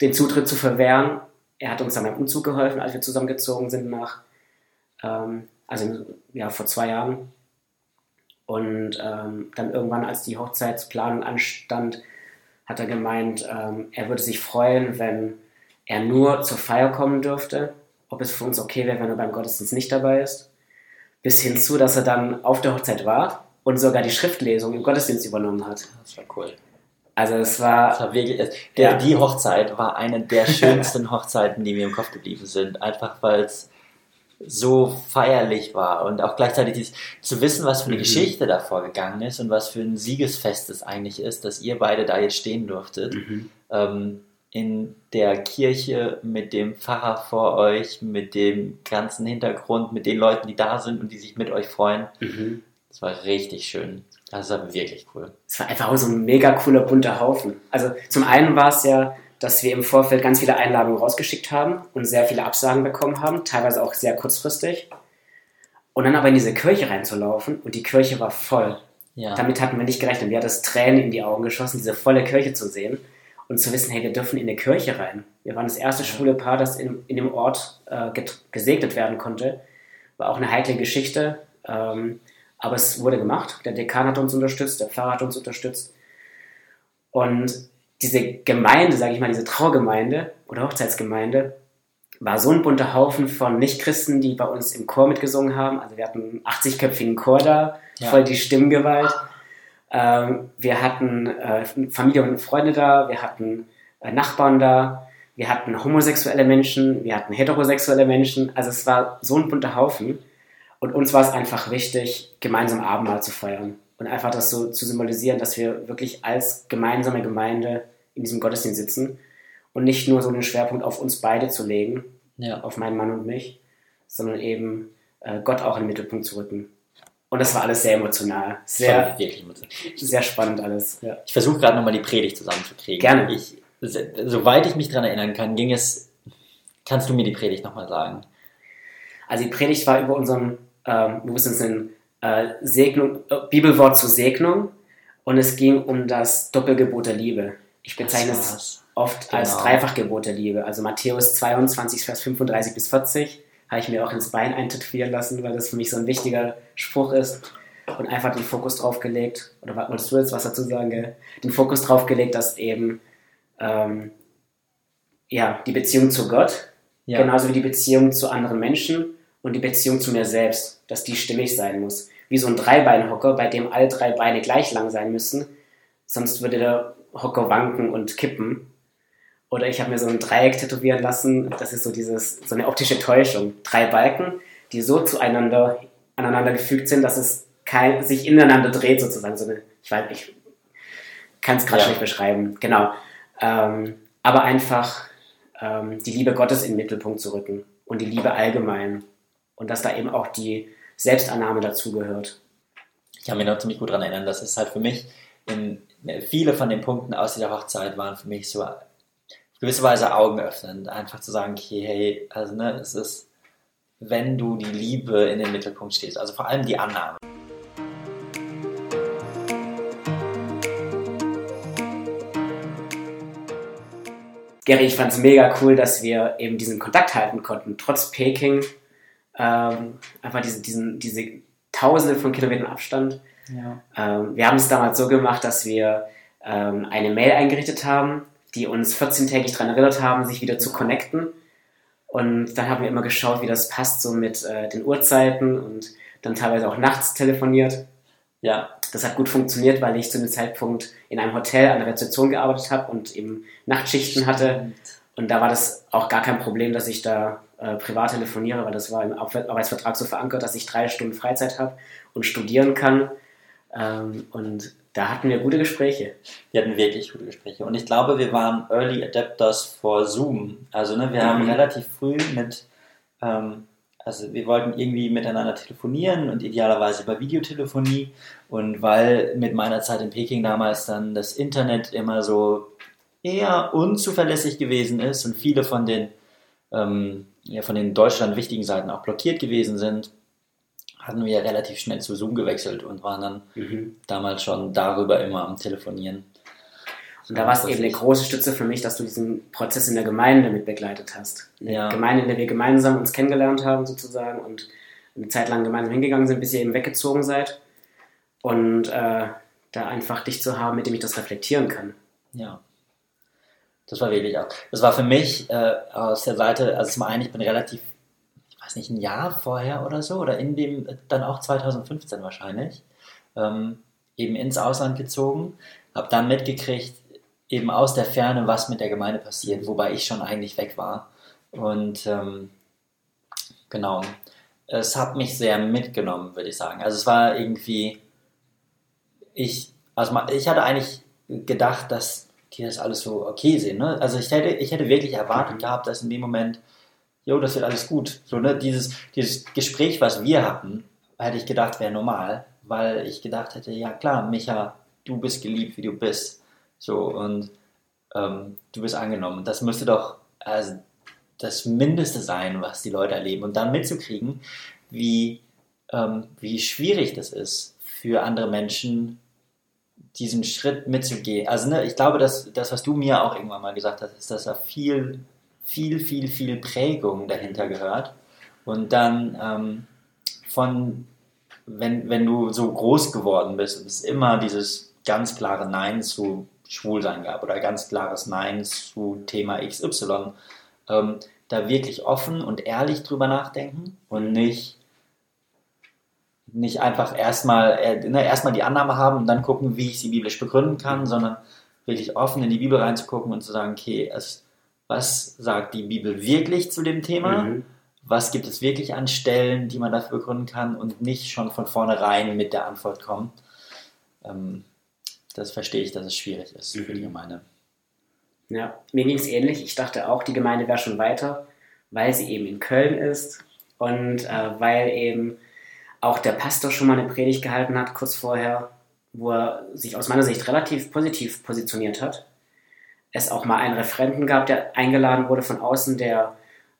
den Zutritt zu verwehren. Er hat uns dann beim Umzug geholfen, als wir zusammengezogen sind nach, ähm, also ja, vor zwei Jahren. Und ähm, dann irgendwann, als die Hochzeitsplanung anstand, hat er gemeint, ähm, er würde sich freuen, wenn er nur zur Feier kommen dürfte, ob es für uns okay wäre, wenn er beim Gottesdienst nicht dabei ist. Bis hinzu, dass er dann auf der Hochzeit war und sogar die Schriftlesung im Gottesdienst übernommen hat. Das war cool. Also es war, das war wirklich, der, ja. die Hochzeit war eine der schönsten [LAUGHS] Hochzeiten, die mir im Kopf geblieben sind. Einfach weil es so feierlich war und auch gleichzeitig dies, zu wissen, was für eine mhm. Geschichte davor gegangen ist und was für ein Siegesfest es eigentlich ist, dass ihr beide da jetzt stehen durftet. Mhm. Ähm, in der Kirche mit dem Pfarrer vor euch, mit dem ganzen Hintergrund, mit den Leuten, die da sind und die sich mit euch freuen. Mhm. Das war richtig schön. Das war wirklich cool. Es war einfach so ein mega cooler bunter Haufen. Also zum einen war es ja, dass wir im Vorfeld ganz viele Einladungen rausgeschickt haben und sehr viele Absagen bekommen haben, teilweise auch sehr kurzfristig. Und dann aber in diese Kirche reinzulaufen und die Kirche war voll. Ja. Damit hatten wir nicht gerechnet. Mir hat das Tränen in die Augen geschossen, diese volle Kirche zu sehen und zu wissen, hey, wir dürfen in eine Kirche rein. Wir waren das erste schwule Paar, das in, in dem Ort äh, gesegnet werden konnte. War auch eine heikle Geschichte. Ähm, aber es wurde gemacht. Der Dekan hat uns unterstützt, der Pfarrer hat uns unterstützt. Und diese Gemeinde, sage ich mal, diese Traugemeinde oder Hochzeitsgemeinde, war so ein bunter Haufen von Nichtchristen, die bei uns im Chor mitgesungen haben. Also wir hatten einen 80-köpfigen Chor da, ja. voll die Stimmgewalt. Ähm, wir hatten äh, Familie und Freunde da, wir hatten äh, Nachbarn da, wir hatten homosexuelle Menschen, wir hatten heterosexuelle Menschen. Also es war so ein bunter Haufen. Und uns war es einfach wichtig, gemeinsam Abendmahl zu feiern und einfach das so zu symbolisieren, dass wir wirklich als gemeinsame Gemeinde in diesem Gottesdienst sitzen und nicht nur so einen Schwerpunkt auf uns beide zu legen, ja. auf meinen Mann und mich, sondern eben äh, Gott auch in den Mittelpunkt zu rücken. Und das war alles sehr emotional. Sehr, emotional. sehr spannend alles. Ja. Ich versuche gerade nochmal die Predigt zusammenzukriegen. Gerne. Ich, soweit ich mich daran erinnern kann, ging es. Kannst du mir die Predigt nochmal sagen? Also die Predigt war über unseren ähm, wir mussten uns ein äh, Segnung, äh, Bibelwort zur Segnung und es ging um das Doppelgebot der Liebe. Ich bezeichne es oft genau. als Dreifachgebot der Liebe. Also Matthäus 22, Vers 35 bis 40 habe ich mir auch ins Bein eintätowieren lassen, weil das für mich so ein wichtiger Spruch ist. Und einfach den Fokus drauf gelegt, oder wolltest du jetzt was dazu sagen, gell? Den Fokus drauf gelegt, dass eben ähm, ja, die Beziehung zu Gott, ja. genauso wie die Beziehung zu anderen Menschen und die Beziehung zu mir selbst, dass die stimmig sein muss. Wie so ein Dreibeinhocker, bei dem alle drei Beine gleich lang sein müssen, sonst würde der Hocker wanken und kippen. Oder ich habe mir so ein Dreieck tätowieren lassen, das ist so dieses, so eine optische Täuschung. Drei Balken, die so zueinander, aneinander gefügt sind, dass es kein, sich ineinander dreht sozusagen. So eine, ich weiß nicht, kann es gerade ja. schlecht beschreiben. Genau. Ähm, aber einfach ähm, die Liebe Gottes in den Mittelpunkt zu rücken und die Liebe allgemein. Und dass da eben auch die Selbstannahme dazugehört. Ich kann mich noch ziemlich gut daran erinnern, dass es halt für mich in, viele von den Punkten aus dieser Hochzeit waren für mich so gewisse Weise augenöffnend. Einfach zu sagen, okay, hey, also ne, es ist, wenn du die Liebe in den Mittelpunkt stehst, also vor allem die Annahme. Gary, ich fand es mega cool, dass wir eben diesen Kontakt halten konnten, trotz Peking. Ähm, einfach diese, diesen, diese Tausende von Kilometern Abstand. Ja. Ähm, wir haben es damals so gemacht, dass wir ähm, eine Mail eingerichtet haben, die uns 14-tägig daran erinnert haben, sich wieder zu connecten. Und dann haben wir immer geschaut, wie das passt, so mit äh, den Uhrzeiten und dann teilweise auch nachts telefoniert. Ja. Das hat gut funktioniert, weil ich zu dem Zeitpunkt in einem Hotel an der Rezeption gearbeitet habe und eben Nachtschichten hatte. Und da war das auch gar kein Problem, dass ich da äh, privat telefoniere, weil das war im Arbeitsvertrag so verankert, dass ich drei Stunden Freizeit habe und studieren kann. Ähm, und da hatten wir gute Gespräche. Wir hatten wirklich gute Gespräche. Und ich glaube, wir waren Early Adapters for Zoom. Also ne, wir mhm. haben relativ früh mit, ähm, also wir wollten irgendwie miteinander telefonieren und idealerweise über Videotelefonie. Und weil mit meiner Zeit in Peking damals dann das Internet immer so eher unzuverlässig gewesen ist und viele von den, ähm, ja, von den Deutschland wichtigen Seiten auch blockiert gewesen sind, hatten wir relativ schnell zu Zoom gewechselt und waren dann mhm. damals schon darüber immer am Telefonieren. Und da war es eben eine große Stütze für mich, dass du diesen Prozess in der Gemeinde mit begleitet hast. Eine ja. Gemeinde, in der wir gemeinsam uns kennengelernt haben sozusagen und eine Zeit lang gemeinsam hingegangen sind, bis ihr eben weggezogen seid. Und äh, da einfach dich zu haben, mit dem ich das reflektieren kann. Ja. Das war wirklich auch. Das war für mich äh, aus der Seite, also zum einen, ich bin relativ weiß nicht, ein Jahr vorher oder so, oder in dem, dann auch 2015 wahrscheinlich, ähm, eben ins Ausland gezogen, habe dann mitgekriegt, eben aus der Ferne, was mit der Gemeinde passiert, wobei ich schon eigentlich weg war. Und ähm, genau, es hat mich sehr mitgenommen, würde ich sagen. Also es war irgendwie, ich, also ich hatte eigentlich gedacht, dass die das alles so okay sehen. Ne? Also ich hätte, ich hätte wirklich erwartet gehabt, dass in dem Moment jo, das wird alles gut. So, ne, dieses, dieses Gespräch, was wir hatten, hätte ich gedacht, wäre normal, weil ich gedacht hätte, ja klar, Micha, du bist geliebt, wie du bist. So, und ähm, du bist angenommen. Das müsste doch also, das Mindeste sein, was die Leute erleben. Und dann mitzukriegen, wie, ähm, wie schwierig das ist für andere Menschen, diesen Schritt mitzugehen. Also ne, ich glaube, dass das, was du mir auch irgendwann mal gesagt hast, ist, dass da viel viel, viel, viel Prägung dahinter gehört. Und dann ähm, von, wenn, wenn du so groß geworden bist und es immer dieses ganz klare Nein zu Schwulsein gab oder ganz klares Nein zu Thema XY, ähm, da wirklich offen und ehrlich drüber nachdenken und nicht, nicht einfach erstmal äh, ne, erstmal die Annahme haben und dann gucken, wie ich sie biblisch begründen kann, sondern wirklich offen in die Bibel reinzugucken und zu sagen, okay, es was sagt die Bibel wirklich zu dem Thema, mhm. was gibt es wirklich an Stellen, die man dafür begründen kann und nicht schon von vornherein mit der Antwort kommt. Ähm, das verstehe ich, dass es schwierig ist mhm. für die mhm. Gemeinde. Ja, mir ging es ähnlich. Ich dachte auch, die Gemeinde wäre schon weiter, weil sie eben in Köln ist und äh, weil eben auch der Pastor schon mal eine Predigt gehalten hat, kurz vorher, wo er sich aus meiner Sicht relativ positiv positioniert hat es auch mal einen Referenten gab, der eingeladen wurde von außen, der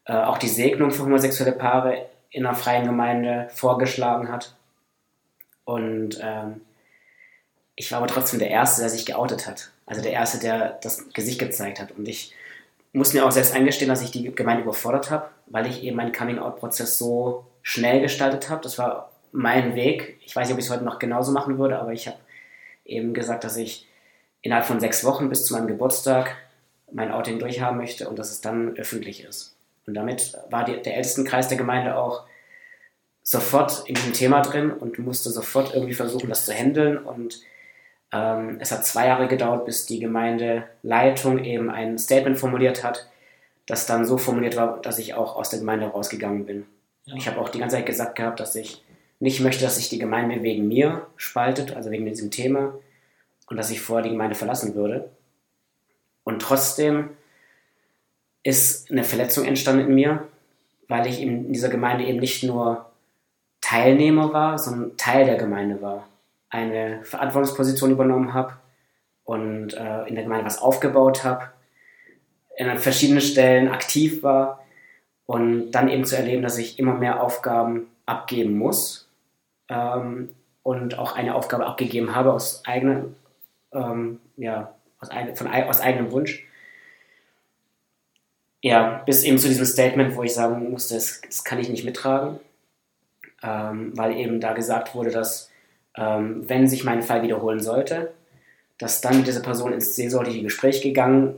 äh, auch die Segnung für homosexuelle Paare in einer freien Gemeinde vorgeschlagen hat. Und ähm, ich war aber trotzdem der Erste, der sich geoutet hat. Also der Erste, der das Gesicht gezeigt hat. Und ich muss mir auch selbst eingestehen, dass ich die Gemeinde überfordert habe, weil ich eben meinen Coming-out-Prozess so schnell gestaltet habe. Das war mein Weg. Ich weiß nicht, ob ich es heute noch genauso machen würde, aber ich habe eben gesagt, dass ich innerhalb von sechs Wochen bis zu meinem Geburtstag mein Outing durchhaben möchte und dass es dann öffentlich ist. Und damit war die, der Ältestenkreis der Gemeinde auch sofort in diesem Thema drin und musste sofort irgendwie versuchen, das zu handeln. Und ähm, es hat zwei Jahre gedauert, bis die Gemeindeleitung eben ein Statement formuliert hat, das dann so formuliert war, dass ich auch aus der Gemeinde rausgegangen bin. Ja. Ich habe auch die ganze Zeit gesagt gehabt, dass ich nicht möchte, dass sich die Gemeinde wegen mir spaltet, also wegen diesem Thema, und dass ich vorher die Gemeinde verlassen würde. Und trotzdem ist eine Verletzung entstanden in mir, weil ich in dieser Gemeinde eben nicht nur Teilnehmer war, sondern Teil der Gemeinde war. Eine Verantwortungsposition übernommen habe und äh, in der Gemeinde was aufgebaut habe, an verschiedenen Stellen aktiv war und dann eben zu erleben, dass ich immer mehr Aufgaben abgeben muss ähm, und auch eine Aufgabe abgegeben habe aus eigenem, ähm, ja, aus, von, aus eigenem Wunsch ja, bis eben zu diesem Statement, wo ich sagen musste, das, das kann ich nicht mittragen, ähm, weil eben da gesagt wurde, dass ähm, wenn sich mein Fall wiederholen sollte, dass dann mit dieser Person ins seelsorgliche Gespräch gegangen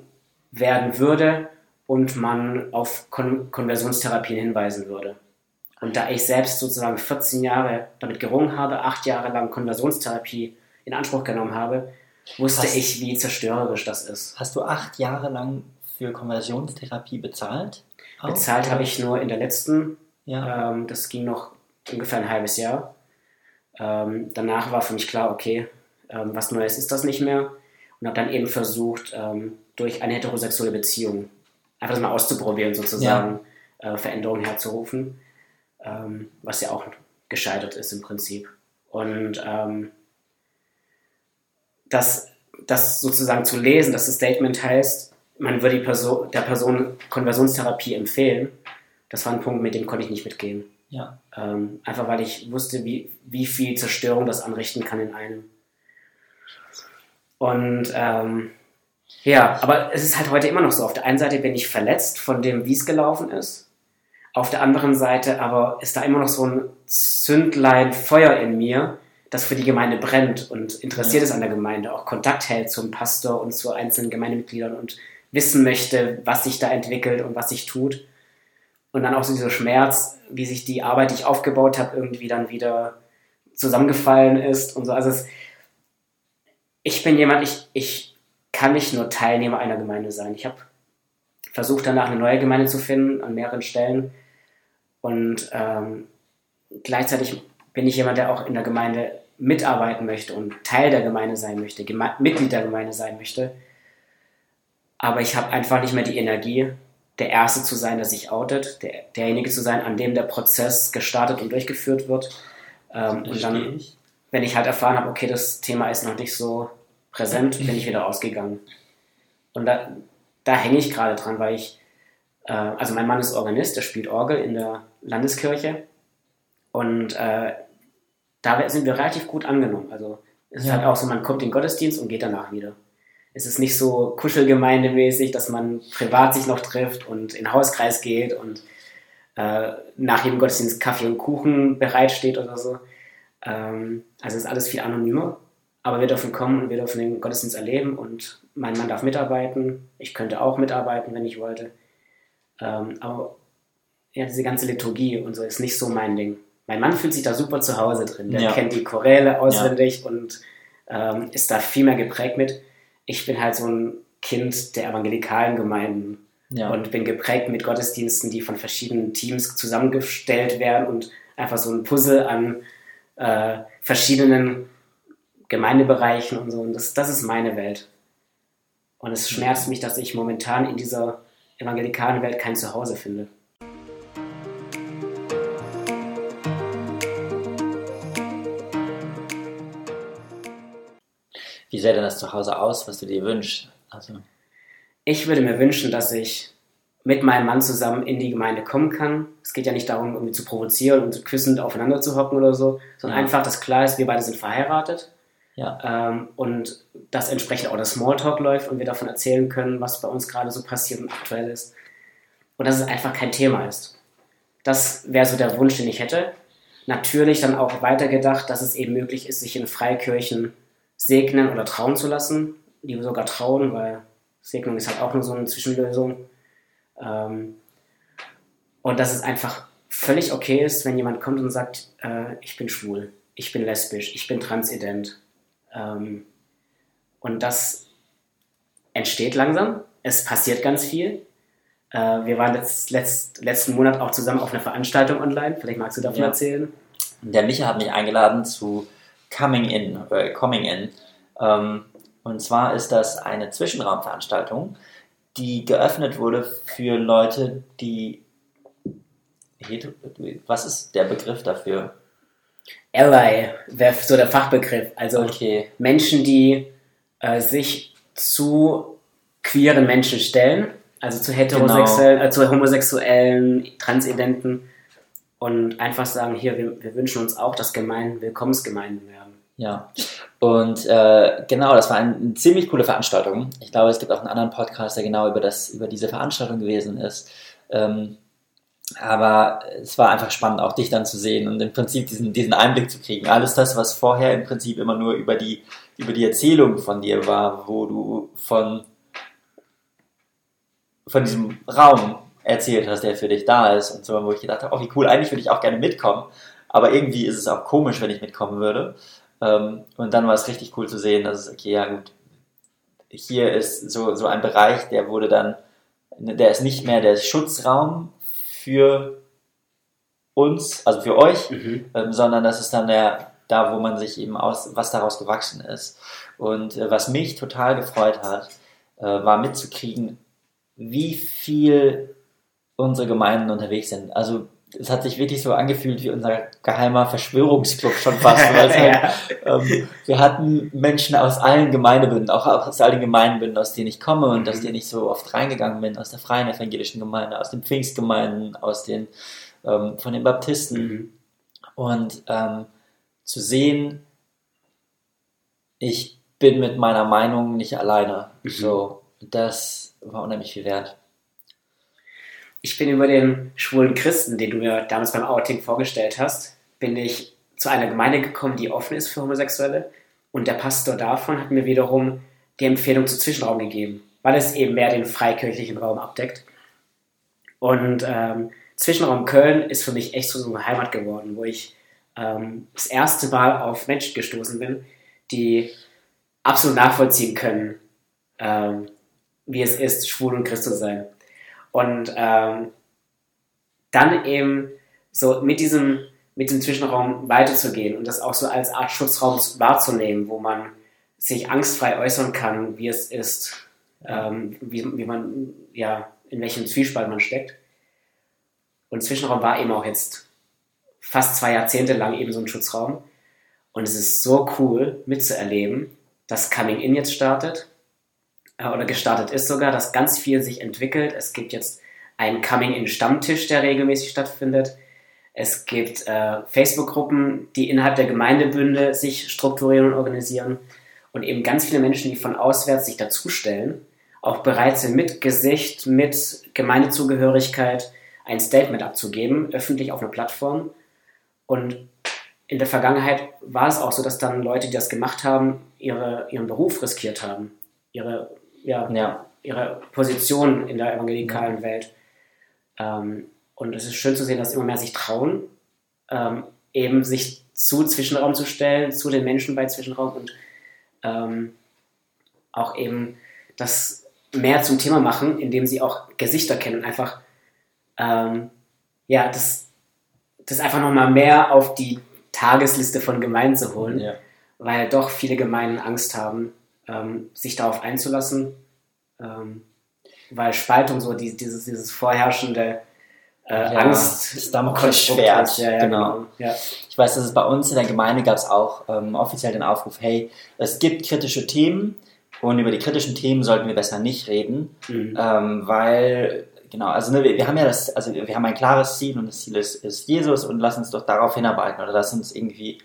werden würde und man auf Kon Konversionstherapien hinweisen würde. Und da ich selbst sozusagen 14 Jahre damit gerungen habe, acht Jahre lang Konversionstherapie in Anspruch genommen habe, wusste hast, ich, wie zerstörerisch das ist. Hast du acht Jahre lang für Konversionstherapie bezahlt? Auch? Bezahlt habe ich nur in der letzten. Ja. Ähm, das ging noch ungefähr ein halbes Jahr. Ähm, danach war für mich klar, okay, ähm, was Neues ist das nicht mehr. Und habe dann eben versucht, ähm, durch eine heterosexuelle Beziehung einfach das mal auszuprobieren, sozusagen ja. äh, Veränderungen herzurufen. Ähm, was ja auch gescheitert ist im Prinzip. Und ähm, das, das sozusagen zu lesen, dass das Statement heißt, man würde Person, der Person Konversionstherapie empfehlen. Das war ein Punkt, mit dem konnte ich nicht mitgehen. Ja. Ähm, einfach weil ich wusste, wie, wie viel Zerstörung das anrichten kann in einem. Und ähm, ja, aber es ist halt heute immer noch so. Auf der einen Seite bin ich verletzt von dem, wie es gelaufen ist. Auf der anderen Seite aber ist da immer noch so ein Zündlein Feuer in mir, das für die Gemeinde brennt und interessiert ja. ist an der Gemeinde, auch Kontakt hält zum Pastor und zu einzelnen Gemeindemitgliedern und wissen möchte, was sich da entwickelt und was sich tut. Und dann auch so dieser Schmerz, wie sich die Arbeit, die ich aufgebaut habe, irgendwie dann wieder zusammengefallen ist und so. Also es, ich bin jemand, ich, ich kann nicht nur Teilnehmer einer Gemeinde sein. Ich habe versucht danach eine neue Gemeinde zu finden an mehreren Stellen und ähm, gleichzeitig bin ich jemand, der auch in der Gemeinde mitarbeiten möchte und Teil der Gemeinde sein möchte, Geme Mitglied der Gemeinde sein möchte aber ich habe einfach nicht mehr die Energie, der Erste zu sein, der sich outet, der, derjenige zu sein, an dem der Prozess gestartet und durchgeführt wird. Ähm, und dann, wenn ich halt erfahren habe, okay, das Thema ist noch nicht so präsent, bin ich wieder ausgegangen. Und da, da hänge ich gerade dran, weil ich, äh, also mein Mann ist Organist, der spielt Orgel in der Landeskirche. Und äh, da sind wir relativ gut angenommen. Also es ist ja. halt auch so, man kommt in den Gottesdienst und geht danach wieder es ist nicht so kuschelgemeindemäßig, dass man privat sich noch trifft und in den Hauskreis geht und äh, nach jedem Gottesdienst Kaffee und Kuchen bereitsteht oder so. Ähm, also ist alles viel anonymer. Aber wir dürfen kommen und wir dürfen den Gottesdienst erleben und mein Mann darf mitarbeiten. Ich könnte auch mitarbeiten, wenn ich wollte. Ähm, aber ja, diese ganze Liturgie und so ist nicht so mein Ding. Mein Mann fühlt sich da super zu Hause drin. Der ja. kennt die Choräle auswendig ja. und ähm, ist da viel mehr geprägt mit ich bin halt so ein Kind der evangelikalen Gemeinden ja. und bin geprägt mit Gottesdiensten, die von verschiedenen Teams zusammengestellt werden und einfach so ein Puzzle an äh, verschiedenen Gemeindebereichen und so. Und das, das ist meine Welt. Und es schmerzt mich, dass ich momentan in dieser evangelikalen Welt kein Zuhause finde. Wie sähe denn das zu Hause aus, was du dir wünschst? Also. Ich würde mir wünschen, dass ich mit meinem Mann zusammen in die Gemeinde kommen kann. Es geht ja nicht darum, irgendwie zu provozieren und küssend aufeinander zu hocken oder so, sondern ja. einfach, dass klar ist, wir beide sind verheiratet. Ja. Ähm, und dass entsprechend auch das Smalltalk läuft und wir davon erzählen können, was bei uns gerade so passiert und aktuell ist. Und dass es einfach kein Thema ist. Das wäre so der Wunsch, den ich hätte. Natürlich dann auch weitergedacht, dass es eben möglich ist, sich in Freikirchen segnen oder trauen zu lassen. Die sogar trauen, weil Segnung ist halt auch nur so eine Zwischenlösung. Ähm, und dass es einfach völlig okay ist, wenn jemand kommt und sagt, äh, ich bin schwul, ich bin lesbisch, ich bin transident. Ähm, und das entsteht langsam. Es passiert ganz viel. Äh, wir waren letzt, letzt, letzten Monat auch zusammen auf einer Veranstaltung online. Vielleicht magst du davon ja. erzählen. Der Micha hat mich eingeladen zu Coming In, äh, Coming In. Ähm, und zwar ist das eine Zwischenraumveranstaltung, die geöffnet wurde für Leute, die. Was ist der Begriff dafür? Ally wäre so der Fachbegriff. Also okay. Menschen, die äh, sich zu queeren Menschen stellen, also zu heterosexuellen, genau. äh, zu homosexuellen, Transidenten und einfach sagen, hier, wir, wir wünschen uns auch, dass Gemeinden Willkommensgemeinden werden. Ja, und äh, genau, das war eine, ziemlich coole Veranstaltung. Ich glaube, es gibt auch einen anderen Podcast, der genau über, das, über diese Veranstaltung gewesen ist. Ähm, aber es war einfach spannend, auch dich dann zu sehen und im Prinzip diesen, diesen Einblick zu kriegen. Alles das, was vorher im Prinzip immer nur über die, über die Erzählung von dir war, wo du von, von diesem Raum erzählt hast, der für dich da ist und so, wo ich gedacht habe, oh wie cool, eigentlich würde ich auch gerne mitkommen, aber irgendwie ist es auch komisch, wenn ich mitkommen würde. Ähm, und dann war es richtig cool zu sehen, dass es, okay, ja gut, hier ist so, so ein Bereich, der wurde dann, der ist nicht mehr der Schutzraum für uns, also für euch, mhm. ähm, sondern das ist dann der, da, wo man sich eben aus, was daraus gewachsen ist. Und äh, was mich total gefreut hat, äh, war mitzukriegen, wie viel unsere Gemeinden unterwegs sind. Also es hat sich wirklich so angefühlt wie unser geheimer Verschwörungsclub schon fast. [LAUGHS] Halt, ja. ähm, wir hatten Menschen aus allen Gemeindebünden, auch aus allen Gemeindebünden, aus denen ich komme und mhm. aus denen ich so oft reingegangen bin, aus der freien evangelischen Gemeinde, aus den Pfingstgemeinden, aus den ähm, von den Baptisten. Mhm. Und ähm, zu sehen, ich bin mit meiner Meinung nicht alleine. Mhm. So, das war unheimlich viel wert ich bin über den schwulen Christen, den du mir damals beim Outing vorgestellt hast, bin ich zu einer Gemeinde gekommen, die offen ist für Homosexuelle. Und der Pastor davon hat mir wiederum die Empfehlung zu Zwischenraum gegeben, weil es eben mehr den freikirchlichen Raum abdeckt. Und ähm, Zwischenraum Köln ist für mich echt so eine Heimat geworden, wo ich ähm, das erste Mal auf Menschen gestoßen bin, die absolut nachvollziehen können, ähm, wie es ist, schwul und Christ zu sein. Und ähm, dann eben so mit diesem, mit dem Zwischenraum weiterzugehen und das auch so als Art Schutzraum wahrzunehmen, wo man sich angstfrei äußern kann, wie es ist, ähm, wie, wie man, ja, in welchem Zwiespalt man steckt. Und Zwischenraum war eben auch jetzt fast zwei Jahrzehnte lang eben so ein Schutzraum. Und es ist so cool mitzuerleben, dass Coming In jetzt startet äh, oder gestartet ist sogar, dass ganz viel sich entwickelt. Es gibt jetzt einen Coming-in-Stammtisch, der regelmäßig stattfindet. Es gibt äh, Facebook-Gruppen, die innerhalb der Gemeindebünde sich strukturieren und organisieren. Und eben ganz viele Menschen, die von auswärts sich dazustellen, auch bereit sind, mit Gesicht, mit Gemeindezugehörigkeit ein Statement abzugeben, öffentlich auf einer Plattform. Und in der Vergangenheit war es auch so, dass dann Leute, die das gemacht haben, ihre, ihren Beruf riskiert haben, ihre ja, ja. ihre Position in der evangelikalen Welt. Ähm, und es ist schön zu sehen, dass immer mehr sich trauen, ähm, eben sich zu Zwischenraum zu stellen, zu den Menschen bei Zwischenraum und ähm, auch eben das mehr zum Thema machen, indem sie auch Gesichter kennen, einfach ähm, ja, das, das einfach nochmal mehr auf die Tagesliste von Gemeinden zu holen, ja. weil doch viele Gemeinden Angst haben, ähm, sich darauf einzulassen, ähm, weil Spaltung so die, dieses, dieses vorherrschende äh, ja, Angst ist Damoklesschwert. Ja, ja, genau. genau. Ja. Ich weiß, dass es bei uns in der Gemeinde gab es auch ähm, offiziell den Aufruf, hey, es gibt kritische Themen und über die kritischen Themen sollten wir besser nicht reden, mhm. ähm, weil genau, also ne, wir, wir, haben ja das, also wir haben ein klares Ziel und das Ziel ist, ist Jesus und lass uns doch darauf hinarbeiten oder lass uns irgendwie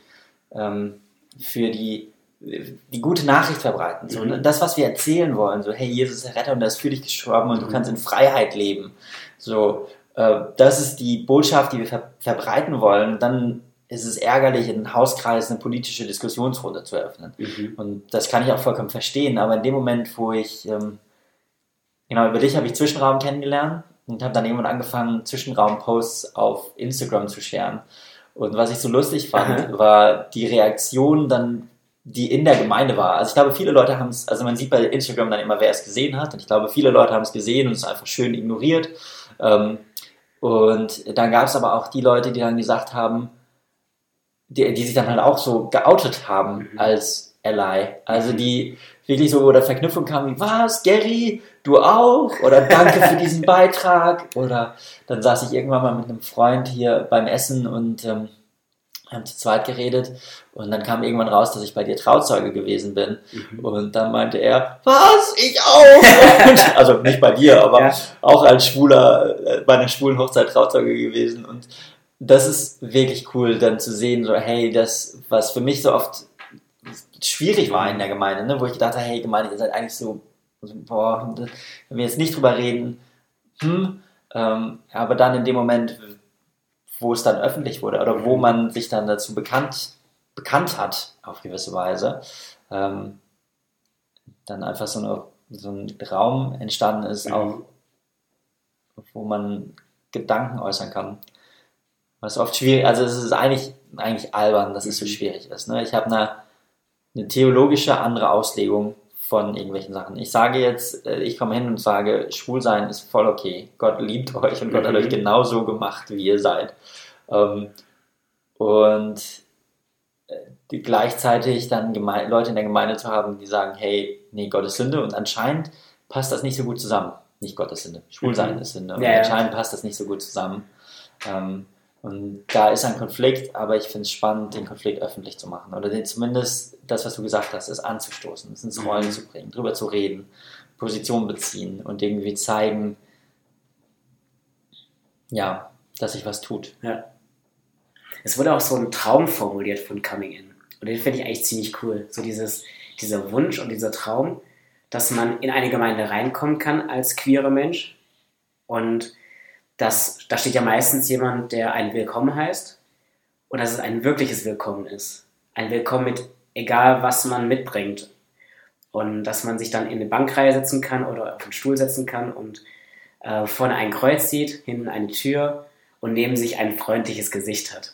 ähm, für die die gute Nachricht verbreiten. So, mhm. Das, was wir erzählen wollen, so, hey, Jesus ist der Retter und er ist für dich gestorben und mhm. du kannst in Freiheit leben. So, äh, das ist die Botschaft, die wir ver verbreiten wollen. dann ist es ärgerlich, in einem Hauskreis eine politische Diskussionsrunde zu eröffnen. Mhm. Und das kann ich auch vollkommen verstehen. Aber in dem Moment, wo ich, ähm, genau, über dich habe ich Zwischenraum kennengelernt und habe dann irgendwann angefangen, Zwischenraum-Posts auf Instagram zu scheren. Und was ich so lustig fand, war die Reaktion dann die in der Gemeinde war. Also ich glaube, viele Leute haben es, also man sieht bei Instagram dann immer, wer es gesehen hat. Und ich glaube, viele Leute haben es gesehen und es einfach schön ignoriert. Ähm, und dann gab es aber auch die Leute, die dann gesagt haben, die, die sich dann halt auch so geoutet haben mhm. als Ally. Also die wirklich so, wo der Verknüpfung kam, wie, was, Gary, du auch? Oder danke für diesen [LAUGHS] Beitrag. Oder dann saß ich irgendwann mal mit einem Freund hier beim Essen und ähm, haben zu zweit geredet und dann kam irgendwann raus, dass ich bei dir Trauzeuge gewesen bin. Mhm. Und dann meinte er, was? Ich auch! [LAUGHS] also nicht bei dir, aber ja. auch als Schwuler, äh, bei einer schwulen Hochzeit Trauzeuge gewesen. Und das ist wirklich cool, dann zu sehen, so, hey, das, was für mich so oft schwierig war in der Gemeinde, ne? wo ich dachte, hey, Gemeinde, ihr seid eigentlich so, so boah, wenn wir jetzt nicht drüber reden, hm, ähm, aber dann in dem Moment, wo es dann öffentlich wurde oder wo man sich dann dazu bekannt, bekannt hat, auf gewisse Weise, ähm, dann einfach so, eine, so, ein Raum entstanden ist, mhm. auch wo man Gedanken äußern kann. Was oft schwierig, also es ist eigentlich, eigentlich albern, dass es so mhm. schwierig ist. Ne? Ich habe eine, eine theologische andere Auslegung von irgendwelchen Sachen. Ich sage jetzt, äh, ich komme hin und sage, schwul sein ist voll okay. Gott liebt [LAUGHS] euch und Gott hat euch mhm. genau so gemacht, wie ihr seid. Ähm, und äh, die gleichzeitig dann Leute in der Gemeinde zu haben, die sagen, hey, nee, Gott ist Sünde und anscheinend passt das nicht so gut zusammen. Nicht Gott ist Sünde, Schwulsein mhm. ist Sünde. Und ja, anscheinend passt das nicht so gut zusammen. Und da ist ein Konflikt, aber ich finde es spannend, den Konflikt öffentlich zu machen. Oder den, zumindest das, was du gesagt hast, ist anzustoßen, es ins Rollen mhm. zu bringen, drüber zu reden, Position beziehen und irgendwie zeigen, ja, dass sich was tut. Ja. Es wurde auch so ein Traum formuliert von Coming In. Und den finde ich eigentlich ziemlich cool. So dieses, dieser Wunsch und dieser Traum, dass man in eine Gemeinde reinkommen kann als queerer Mensch und dass, da steht ja meistens jemand, der ein Willkommen heißt und dass es ein wirkliches Willkommen ist. Ein Willkommen mit egal, was man mitbringt. Und dass man sich dann in eine Bankreihe setzen kann oder auf einen Stuhl setzen kann und äh, vorne ein Kreuz sieht, hinten eine Tür und neben sich ein freundliches Gesicht hat.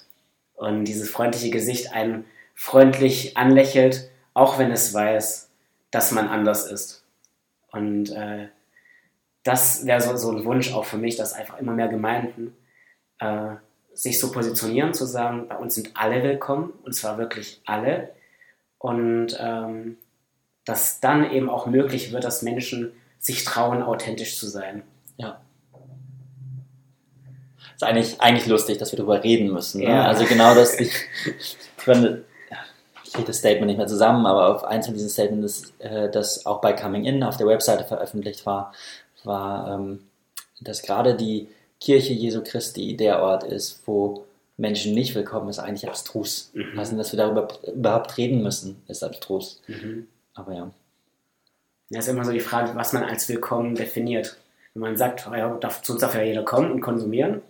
Und dieses freundliche Gesicht einen freundlich anlächelt, auch wenn es weiß, dass man anders ist. Und äh, das wäre so, so ein Wunsch auch für mich, dass einfach immer mehr Gemeinden äh, sich so positionieren, zu sagen, bei uns sind alle willkommen, und zwar wirklich alle. Und ähm, dass dann eben auch möglich wird, dass Menschen sich trauen, authentisch zu sein. Ja. Ist eigentlich, eigentlich lustig, dass wir darüber reden müssen. Ne? Ja. Also genau das, ich, ich meine, ich kriege das Statement nicht mehr zusammen, aber auf eins von diesen Statements, äh, das auch bei Coming In auf der Webseite veröffentlicht war, war, ähm, dass gerade die Kirche Jesu Christi der Ort ist, wo Menschen nicht willkommen ist, eigentlich abstrus. Mhm. Also, dass wir darüber überhaupt reden müssen, ist abstrus. Mhm. Aber ja. Ja, ist immer so die Frage, was man als willkommen definiert. Wenn man sagt, ja, darf, zu uns darf ja jeder kommen und konsumieren,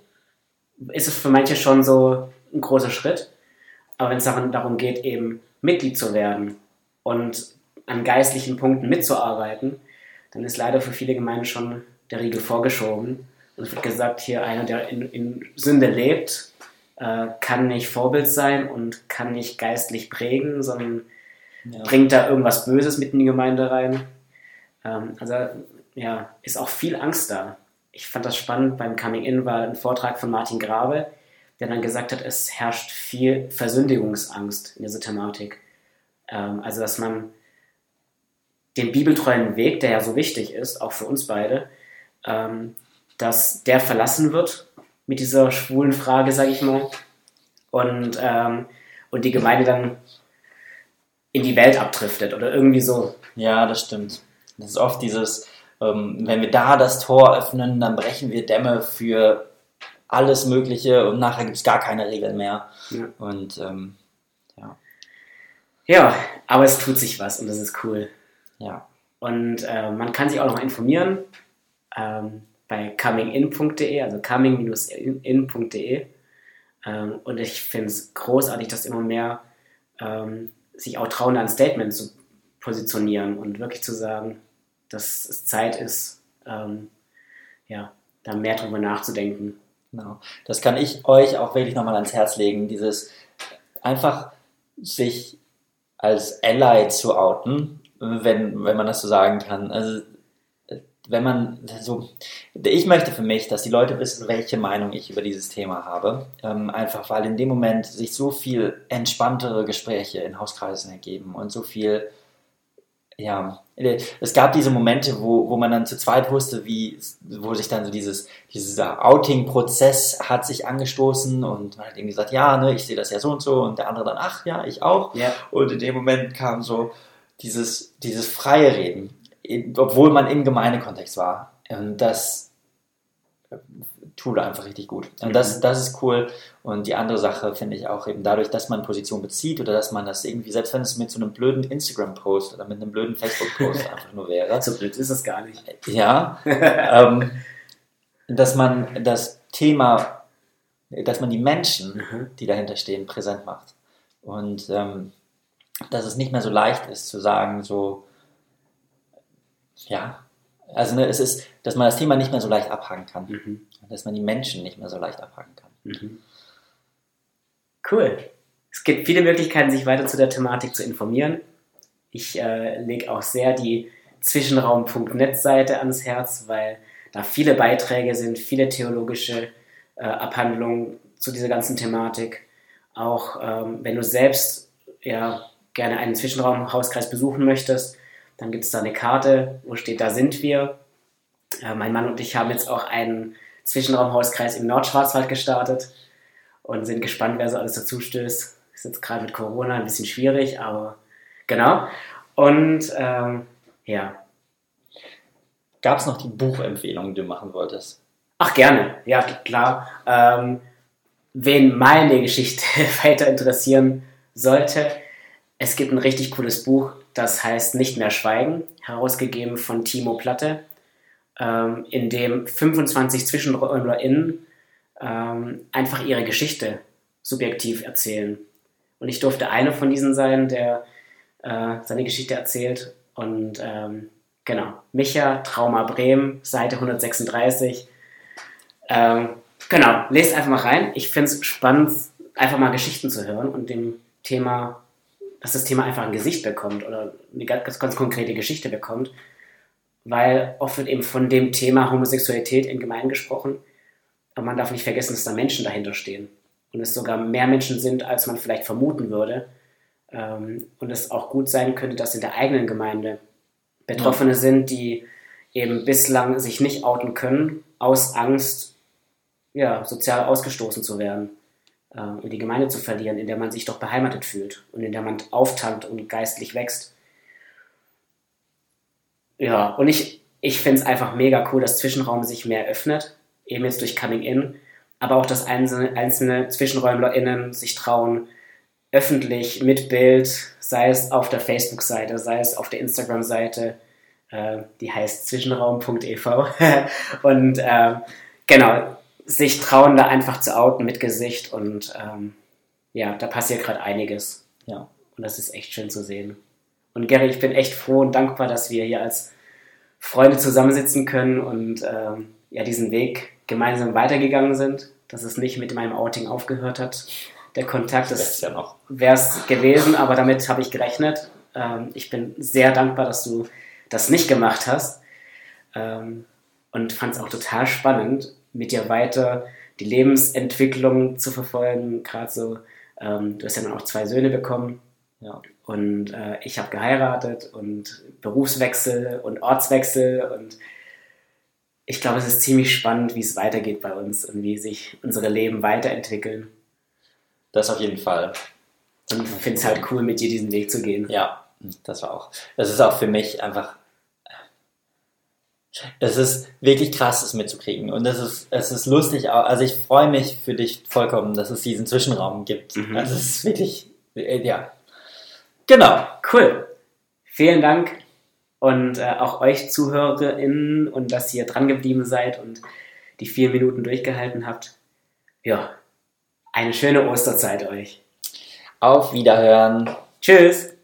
ist es für manche schon so ein großer Schritt. Aber wenn es darum geht, eben Mitglied zu werden und an geistlichen Punkten mitzuarbeiten, dann ist leider für viele Gemeinden schon der Riegel vorgeschoben. Und es wird gesagt, hier einer, der in, in Sünde lebt, äh, kann nicht Vorbild sein und kann nicht geistlich prägen, sondern ja. bringt da irgendwas Böses mit in die Gemeinde rein. Ähm, also ja, ist auch viel Angst da. Ich fand das spannend, beim Coming In war ein Vortrag von Martin Grabe, der dann gesagt hat, es herrscht viel Versündigungsangst in dieser Thematik. Ähm, also, dass man den bibeltreuen Weg, der ja so wichtig ist, auch für uns beide, ähm, dass der verlassen wird mit dieser schwulen Frage, sage ich mal, und, ähm, und die Gemeinde dann in die Welt abdriftet oder irgendwie so. Ja, das stimmt. Das ist oft dieses, ähm, wenn wir da das Tor öffnen, dann brechen wir Dämme für alles Mögliche und nachher gibt es gar keine Regeln mehr. Ja. Und ähm, ja. Ja, aber es tut sich was und das ist cool. Ja. Und äh, man kann sich auch noch informieren ähm, bei comingin.de, also coming-in.de. Ähm, und ich finde es großartig, dass immer mehr ähm, sich auch trauen, ein Statement zu positionieren und wirklich zu sagen, dass es Zeit ist, ähm, ja, da mehr drüber nachzudenken. Genau. Das kann ich euch auch wirklich nochmal ans Herz legen, dieses einfach sich als Ally zu outen wenn, wenn man das so sagen kann. Also wenn man so, ich möchte für mich, dass die Leute wissen, welche Meinung ich über dieses Thema habe. Ähm, einfach weil in dem Moment sich so viel entspanntere Gespräche in Hauskreisen ergeben und so viel, ja, es gab diese Momente, wo, wo man dann zu zweit wusste, wie, wo sich dann so dieses, dieser Outing-Prozess hat sich angestoßen und man hat irgendwie gesagt, ja, ne, ich sehe das ja so und so und der andere dann, ach ja, ich auch. Ja. Und in dem Moment kam so dieses, dieses freie Reden obwohl man im Gemeindekontext war. Und das tut einfach richtig gut. Und das, mhm. das ist cool. Und die andere Sache finde ich auch eben dadurch, dass man Position bezieht oder dass man das irgendwie, selbst wenn es mit so einem blöden Instagram-Post oder mit einem blöden Facebook-Post [LAUGHS] einfach nur wäre. So blöd ist es gar nicht. Ja. [LAUGHS] ähm, dass man das Thema, dass man die Menschen, mhm. die dahinter stehen, präsent macht. Und ähm, dass es nicht mehr so leicht ist zu sagen, so, ja, also ne, es ist, dass man das Thema nicht mehr so leicht abhaken kann. Mhm. Dass man die Menschen nicht mehr so leicht abhaken kann. Mhm. Cool. Es gibt viele Möglichkeiten, sich weiter zu der Thematik zu informieren. Ich äh, lege auch sehr die Zwischenraum.net-Seite ans Herz, weil da viele Beiträge sind, viele theologische äh, Abhandlungen zu dieser ganzen Thematik. Auch ähm, wenn du selbst ja, gerne einen Zwischenraumhauskreis besuchen möchtest, dann gibt es da eine Karte, wo steht, da sind wir. Äh, mein Mann und ich haben jetzt auch einen Zwischenraumhauskreis im Nordschwarzwald gestartet und sind gespannt, wer so alles dazu stößt. Ist jetzt gerade mit Corona ein bisschen schwierig, aber genau. Und ähm, ja. Gab es noch die Buchempfehlung, die du machen wolltest? Ach, gerne. Ja, klar. Ähm, wen meine Geschichte [LAUGHS] weiter interessieren sollte, es gibt ein richtig cooles Buch, das heißt Nicht mehr schweigen, herausgegeben von Timo Platte, ähm, in dem 25 ZwischenräumlerInnen ähm, einfach ihre Geschichte subjektiv erzählen. Und ich durfte eine von diesen sein, der äh, seine Geschichte erzählt. Und ähm, genau, Micha, Trauma Bremen, Seite 136. Ähm, genau, lest einfach mal rein. Ich finde es spannend, einfach mal Geschichten zu hören und dem Thema dass das Thema einfach ein Gesicht bekommt oder eine ganz, ganz konkrete Geschichte bekommt, weil oft wird eben von dem Thema Homosexualität in Gemeinden gesprochen, aber man darf nicht vergessen, dass da Menschen dahinter stehen und es sogar mehr Menschen sind, als man vielleicht vermuten würde ähm, und es auch gut sein könnte, dass in der eigenen Gemeinde Betroffene ja. sind, die eben bislang sich nicht outen können, aus Angst, ja, sozial ausgestoßen zu werden äh, und die Gemeinde zu verlieren, in der man sich doch beheimatet fühlt und in der man auftankt und geistlich wächst. Ja, und ich, ich finde es einfach mega cool, dass Zwischenraum sich mehr öffnet, eben jetzt durch Coming In, aber auch, dass einzelne, einzelne ZwischenräumlerInnen sich trauen, öffentlich mit Bild, sei es auf der Facebook-Seite, sei es auf der Instagram-Seite, äh, die heißt zwischenraum.ev. [LAUGHS] und äh, genau, sich trauen, da einfach zu outen mit Gesicht und ähm, ja, da passiert gerade einiges. Ja, und das ist echt schön zu sehen. Und Gary, ich bin echt froh und dankbar, dass wir hier als Freunde zusammensitzen können und ähm, ja, diesen Weg gemeinsam weitergegangen sind, dass es nicht mit meinem Outing aufgehört hat. Der Kontakt ist ja noch. wäre es gewesen, aber damit habe ich gerechnet. Ähm, ich bin sehr dankbar, dass du das nicht gemacht hast ähm, und fand es auch total spannend, mit dir weiter die Lebensentwicklung zu verfolgen. Gerade so, ähm, du hast ja dann auch zwei Söhne bekommen. Ja. Und äh, ich habe geheiratet und Berufswechsel und Ortswechsel und ich glaube, es ist ziemlich spannend, wie es weitergeht bei uns und wie sich unsere Leben weiterentwickeln. Das auf jeden Fall. Und ich finde es halt cool, mit dir diesen Weg zu gehen. Ja, das war auch. Das ist auch für mich einfach es ist wirklich krass, das mitzukriegen. Und es ist, es ist lustig. Also ich freue mich für dich vollkommen, dass es diesen Zwischenraum gibt. Mhm. Also es ist wirklich, äh, ja. Genau. Cool. Vielen Dank. Und äh, auch euch ZuhörerInnen und dass ihr dran geblieben seid und die vier Minuten durchgehalten habt. Ja, eine schöne Osterzeit euch. Auf Wiederhören. Tschüss.